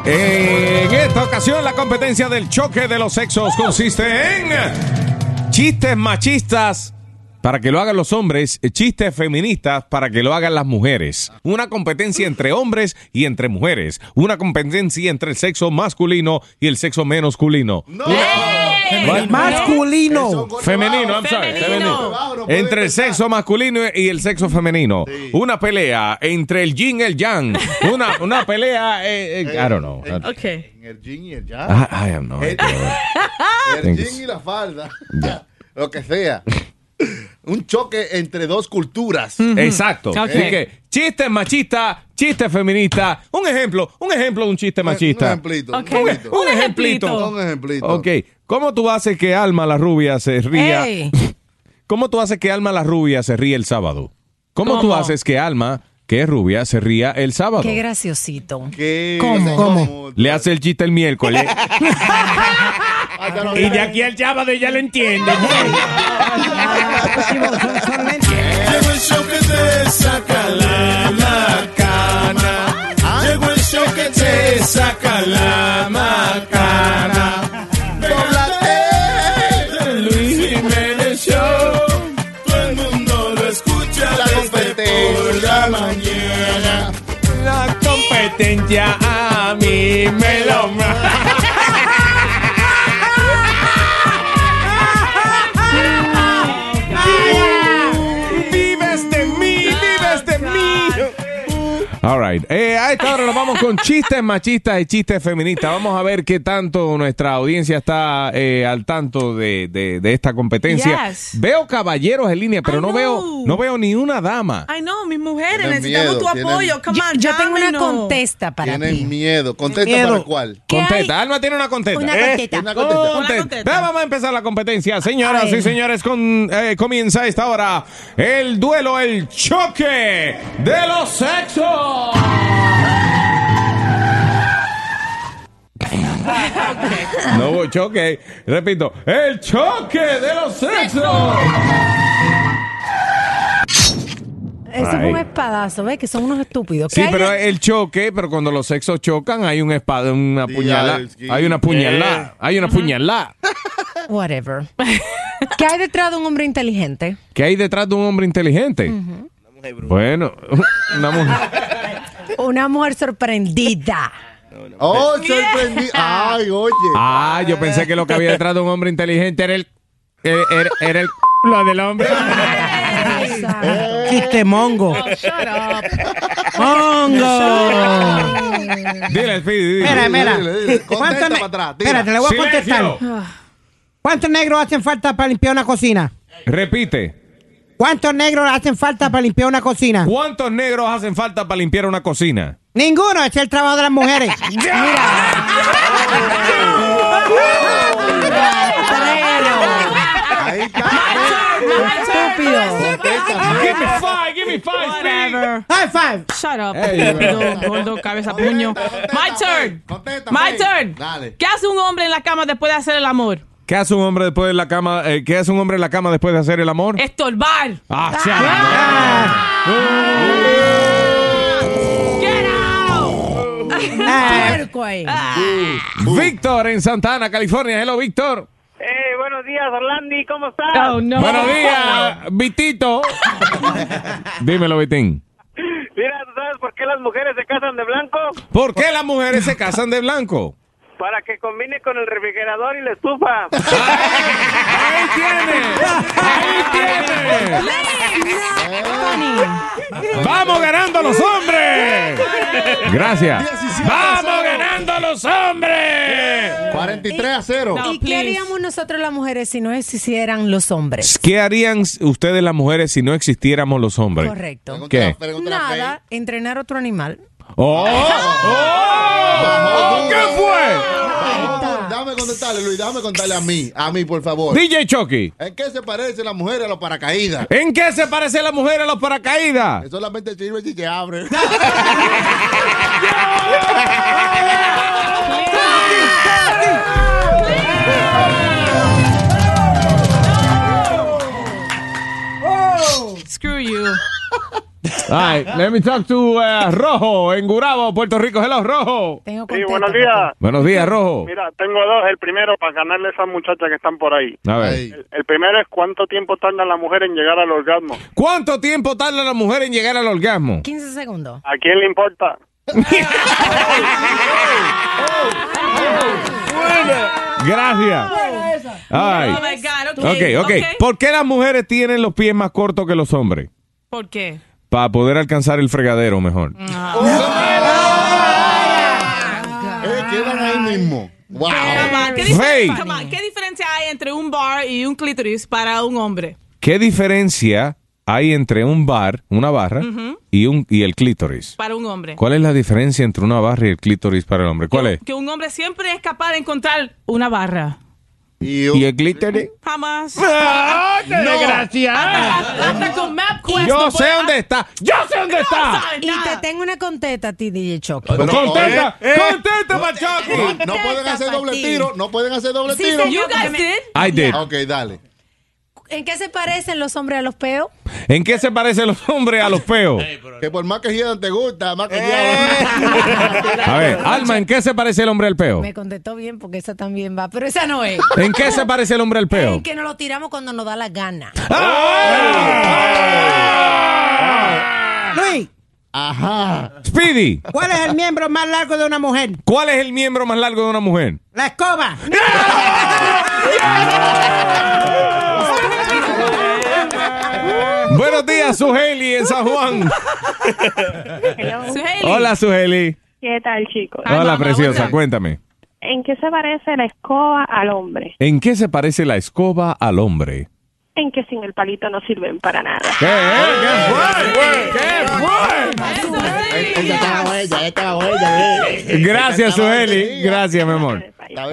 En esta ocasión, la competencia del choque de los sexos consiste en chistes machistas para que lo hagan los hombres, chistes feministas para que lo hagan las mujeres. Una competencia entre hombres y entre mujeres. Una competencia entre el sexo masculino y el sexo menos masculino. ¿Cuál? Masculino. Femenino, I'm sorry, Femenino. femenino. Entre el sexo masculino y el sexo femenino. Una pelea entre el yin y el yang. Una, una pelea, eh, eh, I don't know. Ok. En el jean y el ya. I, I have no El, idea. el Thanks. jean y la falda. Lo que sea. Un choque entre dos culturas. Exacto. Ok. Así que chistes machistas, chistes feministas. Un ejemplo, un ejemplo de un chiste Un machista. ejemplito. Ok. Un ejemplito. Un ejemplito. Un ejemplito. Ok. ¿Cómo tú haces que Alma la rubia se ría? Ey. ¿Cómo tú haces que Alma la rubia se ríe el sábado? ¿Cómo, tú haces que Alma, que es rubia, se ría el sábado? Qué graciosito. ¿Qué? ¿Cómo? ¿Cómo? Le hace el chiste el miércoles. Y de aquí al sábado ya lo entiende. Llegó el show que te saca la macana. Llegó el show que te saca la macana. Doblate. Luis Jiménez Show. Todo el mundo lo escucha desde por la mañana. La competencia a mí me All right. Eh, a esta hora nos vamos con chistes machistas y chistes feministas. Vamos a ver qué tanto nuestra audiencia está eh, al tanto de, de- de esta competencia. Yes. Veo caballeros en línea, pero no veo, no veo ni una dama. Ay, no, mis mujeres, Tienen necesitamos miedo, tu tienen- apoyo. Come Yo, on, yo tengo una llámenos. contesta para Tienen ti. miedo. Contesta Miedo. para cuál. ¿Qué Contesta, Alma tiene una contesta. Una Eh, contesta. Una contesta. Una Contesta. Ya vamos a empezar la competencia. Señoras y señores, con, eh, comienza esta hora el duelo, el choque de los sexos. No hubo choque. Repito, el choque de los sexos. Eso fue un espadazo, ¿ves? Que son unos estúpidos. Sí, ¿Qué hay pero el choque, pero cuando los sexos chocan hay un espada, una Sí, puñalada. Hay una puñalada. Hay una puñalada. Whatever. ¿Qué hay detrás de un hombre inteligente? ¿Qué hay detrás de un hombre inteligente? Bueno, una mujer. Una mujer sorprendida. Oh, sorprendí. Ay, oye. Ah, yo pensé que lo que había detrás de un hombre inteligente era el. Era, era- era el. Lo del hombre. Chiste mongo. Mongo. Dile, Speedy, dile. Mira, mira. Dile, dile. Contesta ¿Cuántos ne- para atrás, tira. Espérate, le voy a contestar. ¿Cuántos negros hacen falta para limpiar una cocina? Repite. ¿Cuántos negros hacen falta para limpiar una cocina? ¿Cuántos negros hacen falta para limpiar una cocina? Ninguno, es el trabajo de las mujeres. Estúpido. Give me five, give me five. Whatever. High five. Shut up, estúpido, gordo, cabeza, puño. My turn. My turn. Dale. ¿Qué hace un hombre en la cama después de hacer el amor? ¿Qué hace un hombre después de la cama? eh, ¿Qué hace un hombre en la cama después de hacer el amor? Estorbar. Ah, Get out. Puerco ahí. Víctor en Santana, California. Hello, Víctor. Eh, buenos días, Orlandi, ¿cómo estás? Oh, no. Buenos días, Vitito. Dímelo, Vitín. Mira, ¿tú sabes por qué las mujeres se casan de blanco? ¿Por qué las mujeres se casan de blanco? Para que combine con el refrigerador y la estufa. ¡Ahí tiene! ¡Ahí tiene! ¡Vamos ganando los hombres! Gracias. 17 ¡Vamos ganando los hombres! 43 a 0. No, ¿Y qué haríamos nosotros las mujeres si no existieran los hombres? ¿Qué harían ustedes las mujeres si no existiéramos los hombres? Correcto. ¿Qué? Nada, entrenar otro animal. ¡Oh! ¡Oh! ¿Qué fue? Déjame contarle, Luis, déjame contarle a mí, a mí, por favor. DJ Chucky. ¿En qué se parece la mujer a los paracaídas? ¿En qué se parece la mujer a los paracaídas? Que solamente sirve si se abre. Screw you. All right, let me talk to uh, Rojo en Gurabo, Puerto Rico. Hello, Rojo. Tengo Sí, buenos días. Buenos días, Rojo. Mira, tengo dos. El primero, para ganarle a esas muchachas que están por ahí. A ver. El primero es cuánto tiempo tarda la mujer en llegar al orgasmo. ¿Cuánto tiempo tarda la mujer en llegar al orgasmo? 15 segundos. ¿A quién le importa? Gracias. Ay. Oh my God, Ok, okay. ok. ¿Por qué las mujeres tienen los pies más cortos que los hombres? ¿Por qué? Para poder alcanzar el fregadero mejor. Eh, quedan ahí mismo. Wow. ¿qué, Fey. diferencia, ¿Qué diferencia hay entre un bar y un clítoris para un hombre? ¿Qué diferencia hay entre un bar, una barra, Ujú. y, un, y el clítoris? Para un hombre. ¿Cuál es la diferencia entre una barra y el clítoris para el hombre? ¿Cuál es? Que un hombre siempre es capaz de encontrar una barra. ¿Y el clítoris? Jamás. ¡Ah, qué desgracia! Hasta con map quest Yo no sé puede- dónde está. Yo sé dónde está. Y te tengo una contesta a ti, DJ Choco. Contesta, eh, eh. contesta, Machoki. No, no pueden hacer doble tiro, no pueden hacer doble Sí, tiro. You guys did. I did. Ok, dale. ¿En qué se parecen los hombres a los peos? ¿En qué se parecen los hombres a los feos? Que por más que hieran te gusta, más que A ver, Alma, ¿en qué se parece el hombre al peo? Me contestó bien porque esa también va, pero esa no es. ¿En qué se parece el hombre al peo? En que nos lo tiramos cuando nos da la gana. Luis, Ajá. Speedy, ¿cuál es el miembro más largo de una mujer? ¿cuál es el miembro más largo de una mujer? La escoba. Buenos días, Sujeli en San Juan. Hola, Sujeli. ¿Qué tal, chicos? Hola, preciosa. Cuéntame. ¿En qué se parece la escoba al hombre? ¿En qué se parece la escoba al hombre? En que sin el palito no sirven para nada. ¿Qué, ¿Qué fue? Gracias, Sueli. Gracias, mi amor.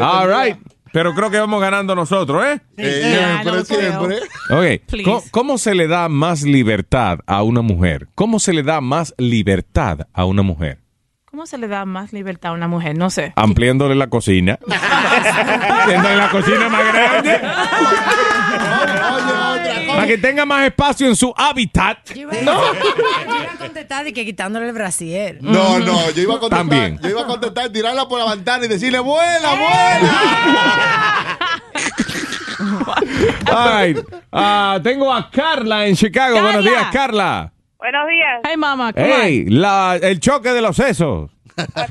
All right. Pero creo que vamos ganando nosotros, ¿eh? Siempre, siempre. Ok. Please. ¿Cómo, cómo se le da más libertad a una mujer? ¿Cómo se le da más libertad a una mujer? ¿Cómo se le da más libertad a una mujer? No sé. Ampliándole la cocina. Haciéndole la cocina más grande. Para que tenga más espacio en su hábitat. No. Yo iba a contestar de que quitándole el brasier. No, no, yo iba a contestar. También. Yo iba a contestar, tirarla por la ventana y decirle, vuela, vuela. Ay, ah, tengo a Carla en Chicago. Buenos días, Carla. Buenos días. Hey, mamá. Hey, la, el choque de los sesos.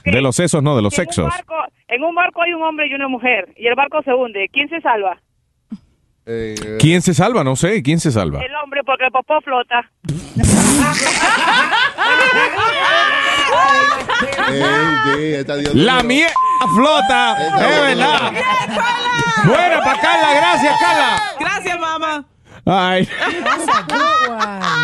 De los sesos, no, de los En un, sexos. barco, en un barco hay un hombre y una mujer y el barco se hunde. ¿Quién se salva? Eh, ¿Quién se salva? No sé, ¿quién se salva? El hombre porque el popó flota. eh, La mierda flota, es verdad. Buena para Carla, gracias, Carla. Gracias, mamá. Ay,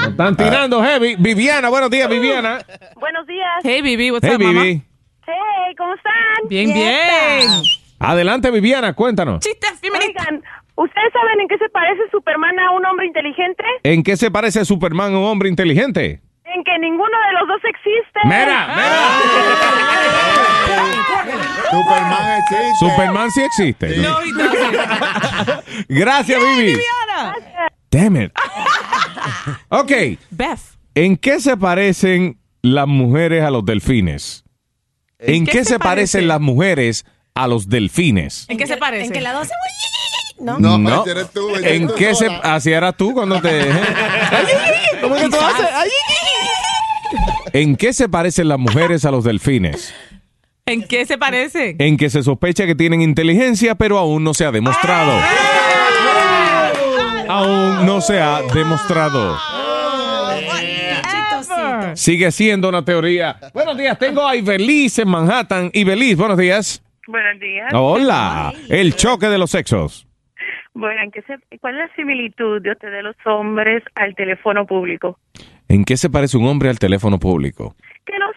están tirando heavy. Viviana, buenos días, Viviana. Buenos días. Hey, Bibi, what's Hey, up, mamá? Vivi. Hey, ¿cómo están? Bien, bien. Adelante, Viviana, cuéntanos. Chistes. Oigan, ¿ustedes saben en qué se parece Superman a un hombre inteligente? ¿En qué se parece Superman a un hombre inteligente? En que ninguno de los dos existe. Mira, Superman existe. Superman sí existe. No, doesn't. Gracias, Vivi. Viviana. Damn it. Ok, Beth. ¿en qué se parecen las mujeres a los delfines? ¿En qué, se parecen las mujeres a los delfines? ¿En qué se parece? En que la dos ¿No? No, ese eres tú, ese ¿En tú qué se así eras tú cuando te ¿Cómo que tú haces? ¿En qué se parecen las mujeres a los delfines? ¿En qué se parece? En que se sospecha que tienen inteligencia, pero aún no se ha demostrado. Aún no se ha demostrado. Sigue siendo una teoría. Buenos días, tengo a Ibeliz en Manhattan. Ibeliz, buenos días. Buenos días. Hola. El choque de los sexos. Bueno, ¿en qué se- ¿cuál es la similitud de ustedes los hombres al teléfono público? ¿En qué se parece un hombre al teléfono público? Que no.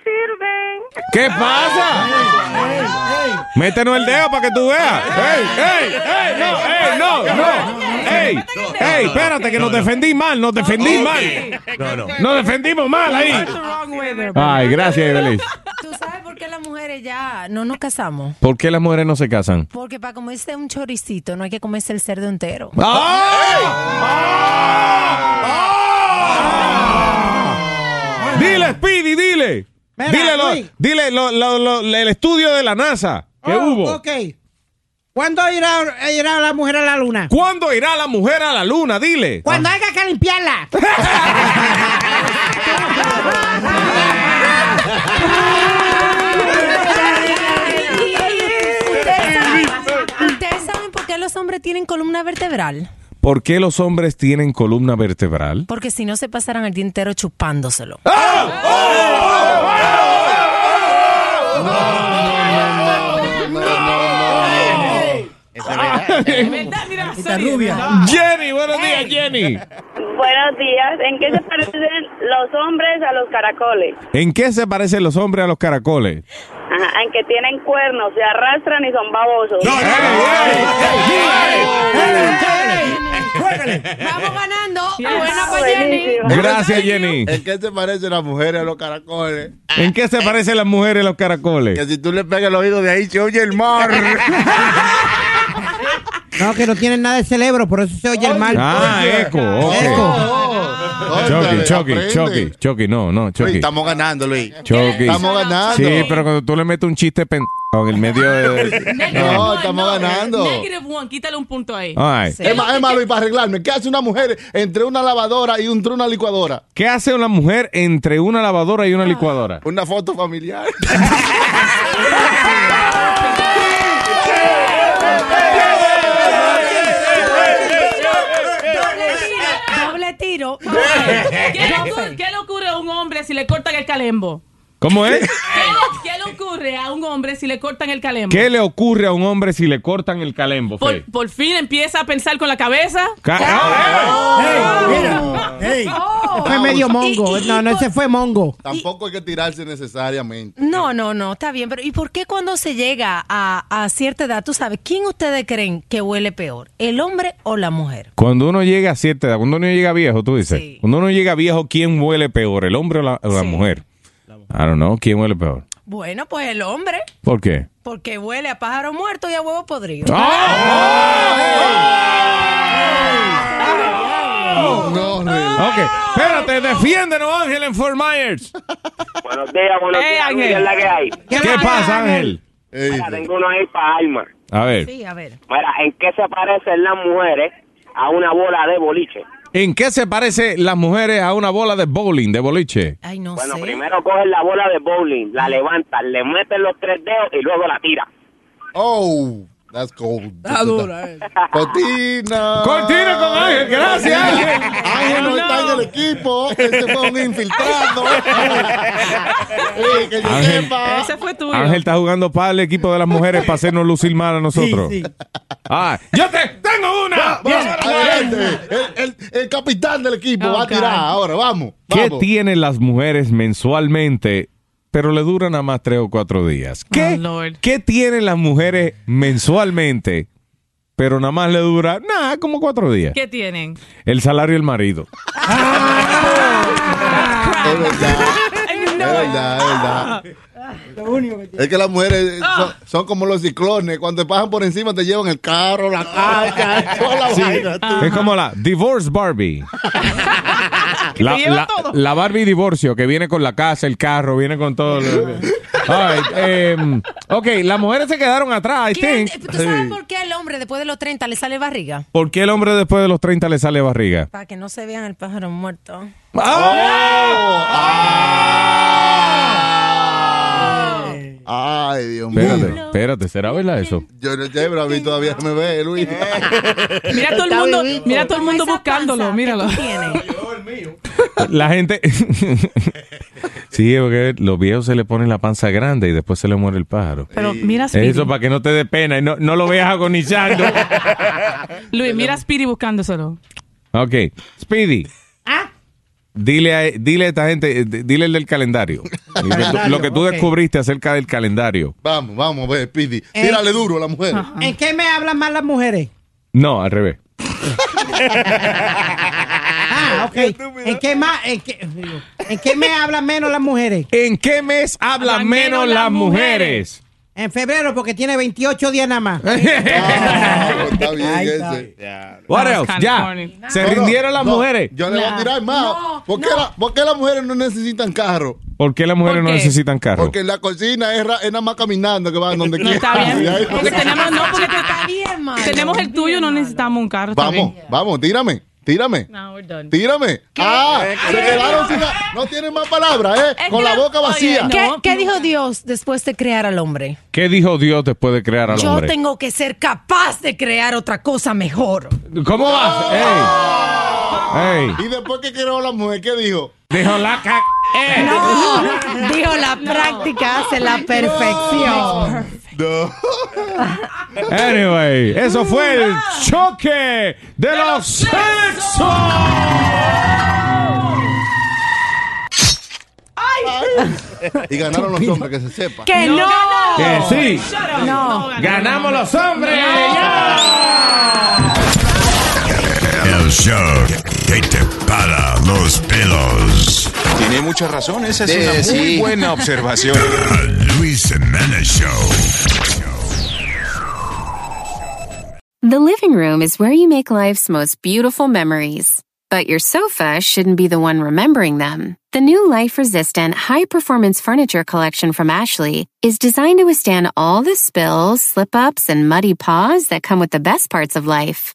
¿Qué pasa? Métenos el dedo para que tú veas. ¡Ey, ey, ey! ¡No, ey, no, no! ¡Ey, ey! Espérate, que nos defendí mal, nos defendí mal. No, no. Nos defendimos mal ahí. Ay, gracias, Ibeliz. ¿Tú sabes por qué las mujeres ya no nos casamos? ¿Por qué las mujeres no se casan? Porque para comerse un choricito no hay que comerse el cerdo entero. ¡Ah! Dile, Speedy, dile. Mira, dile lo- Luis. dile lo- lo- lo- el estudio de la NASA que Oh, hubo. Ok. ¿Cuándo irá, irá la mujer a la luna? ¿Cuándo irá la mujer a la luna? Dile. Cuando haya que limpiarla. ¿Ustedes saben por qué los hombres tienen columna vertebral? ¿Por qué los hombres tienen columna vertebral? Porque si no se pasaran el día entero chupándoselo. Es verdad, mira la serie, ¿verdad? Jenny, buenos días, Jenny. Buenos días. ¿En qué se parecen los hombres a los caracoles? ¿En qué se parecen los hombres a los caracoles? Ajá, en que tienen cuernos, se arrastran y son babosos. Vamos ganando. Ah, Buena pa' Jenny. Gracias, Jenny. ¿En qué se parecen las mujeres a los caracoles? ¿En qué se parecen las mujeres a los caracoles? Que si tú le pegas el oído de ahí, se oye el mar. No, que no tienen nada de cerebro, por eso se oye el mal. Ah, eco, ok. Chucky, Chucky. Chucky, Chucky, no, no, Luis, Chucky. estamos ganando, Luis. Chucky. Estamos ganando. Sí, pero cuando tú le metes un chiste pen en el medio de... No, estamos ganando. Negative one, quítale un punto ahí. Ay. Es más, es más, Luis, para arreglarme, ¿qué hace una mujer entre una lavadora y un, entre una licuadora? ¿Qué hace una mujer entre una lavadora y una licuadora? Una foto familiar. ¿Qué, le ocurre, a un hombre si le cortan el calembo? ¿Cómo es? ¿Qué, qué le ocurre a un hombre si le cortan el calembo? ¿Qué le ocurre a un hombre si le cortan el calembo? Por, por fin empieza a pensar con la cabeza. Ca- Fue medio mongo. no, no, ese fue mongo. Tampoco hay que tirarse necesariamente. No, no, no, está bien, pero ¿y por qué cuando se llega a, a cierta edad, tú sabes, quién ustedes creen que huele peor, el hombre o la mujer? Cuando uno llega a cierta edad, cuando uno llega viejo, tú dices, cuando uno llega viejo, ¿quién huele peor, el hombre o la, o la mujer? I don't know, ¿quién huele peor? Bueno, pues el hombre, ¿Por qué? porque huele a pájaro muerto y a huevo podrido. No, Ok, espérate, defiéndenos, Ángel, en Fort Myers. Buenos días, buenos Hey, días, Ángel. ¿qué es la que hay? ¿Qué, pasa, Ángel? Mira, tengo uno ahí para Alma. A ver, Sí, a ver. Mira, ¿en qué se parecen las mujeres a una bola de boliche? ¿En qué se parece las mujeres a una bola de bowling, de boliche? Ay, no bueno, sé. primero cogen la bola de bowling, la levantan, le meten los tres dedos y luego la tiran. Oh, that's cold. Está dura, eh. Cortina. Cortina con Ángel, gracias, Ángel. Ángel no está en el equipo. Ese fue un infiltrado. Sí, que yo Ángel. sepa. Ese fue tuyo. Ángel está jugando para el equipo de las mujeres para hacernos lucir mal a nosotros. Sí, sí. Ah, yo te tengo una. Vamos, adelante. El, el- el capitán del equipo va a tirar ahora. Vamos. ¿Qué vamos. tienen las mujeres mensualmente, pero le duran nada más tres o cuatro días? ¿Qué, Oh, Lord. ¿qué tienen las mujeres mensualmente, pero nada más le dura nada, como cuatro días? ¿Qué tienen? El salario del marido. Es verdad. Es verdad, es verdad. Es que las mujeres son, son como los ciclones. Cuando te pasan por encima te llevan el carro, la casa, toda la vaina. tú. Es como la Divorce Barbie. La, Barbie divorcio que viene con la casa, el carro, viene con todo. lo- right, em, ok, las mujeres se quedaron atrás, I ¿Quién- think. ¿Tú sabes por qué al hombre después de los 30 le sale barriga? ¿Por qué el hombre después de los 30 le sale barriga? Para que no se vean el pájaro muerto. Ay, Dios mío. Espérate, espérate, ¿será verdad eso? Yo no sé, pero a mí todavía no me ve, Luis. Mira todo el mundo, mira todo el mundo buscándolo, míralo. La gente. sí, porque los viejos se le ponen la panza grande y después se le muere el pájaro. Pero mira a Speedy. Eso para que no te dé pena y no, no lo veas agonizando. Luis, mira a Speedy buscándoselo. ok, Speedy. Dile a, dile a esta gente, eh, dile el del calendario. Lo que tú, lo que tú ok. descubriste acerca del calendario. Vamos, vamos, ve, Speedy. Eh. Tírale duro a la mujer. ¿En qué me hablan más las mujeres? No, al revés. Ah, ok. ¿En qué, más, en, qué, ¿En qué me hablan menos las mujeres? ¿En qué mes hablan Hablan menos menos las las mujeres? En febrero, porque tiene 28 días nada más. Ah, está bien Ahí está. ese. What That's else? kinda Ya. corny. Se No, no, rindieron las no, mujeres. Yo le voy a tirar más. No, ¿Por, qué no. la- por qué las mujeres no necesitan carro? ¿Por qué las mujeres ¿Por no qué? necesitan carro? Porque en la cocina es, ra- es nada más caminando que van donde No quieran. está bien. Y ahí- Porque tenemos, no, porque te- Está bien, mano. tenemos el tuyo, no necesitamos un carro. está Vamos, bien. vamos, tírame, tírame. No, we're done. Tírame. Ah, se quedaron sin. No tienen más palabras, ¿eh? Es Con la boca vacía. oye, ¿Qué, No, qué no. dijo Dios después de crear al hombre? ¿Qué dijo Dios después de crear al Yo hombre? tengo que ser capaz de crear otra cosa mejor. ¿Cómo vas? Ey. Ey. Y después que creó la mujer, ¿qué dijo? Dijo la ca... ¡Eh! No, dijo la práctica hace la perfección. No. Anyway, eso fue el choque de los sexos. Y ganaron los hombres, que se sepa. ¡Que no! Que sí. No. ¡Ganamos los hombres! El show que te para los pelos. Tiene mucha razón, esa es Sí, una muy buena observación. The Luis Jimenez Show. The living room is where you make life's most beautiful memories. But your sofa shouldn't be the one remembering them. The new life resistant, high performance furniture collection from Ashley is designed to withstand all the spills, slip ups, and muddy paws that come with the best parts of life.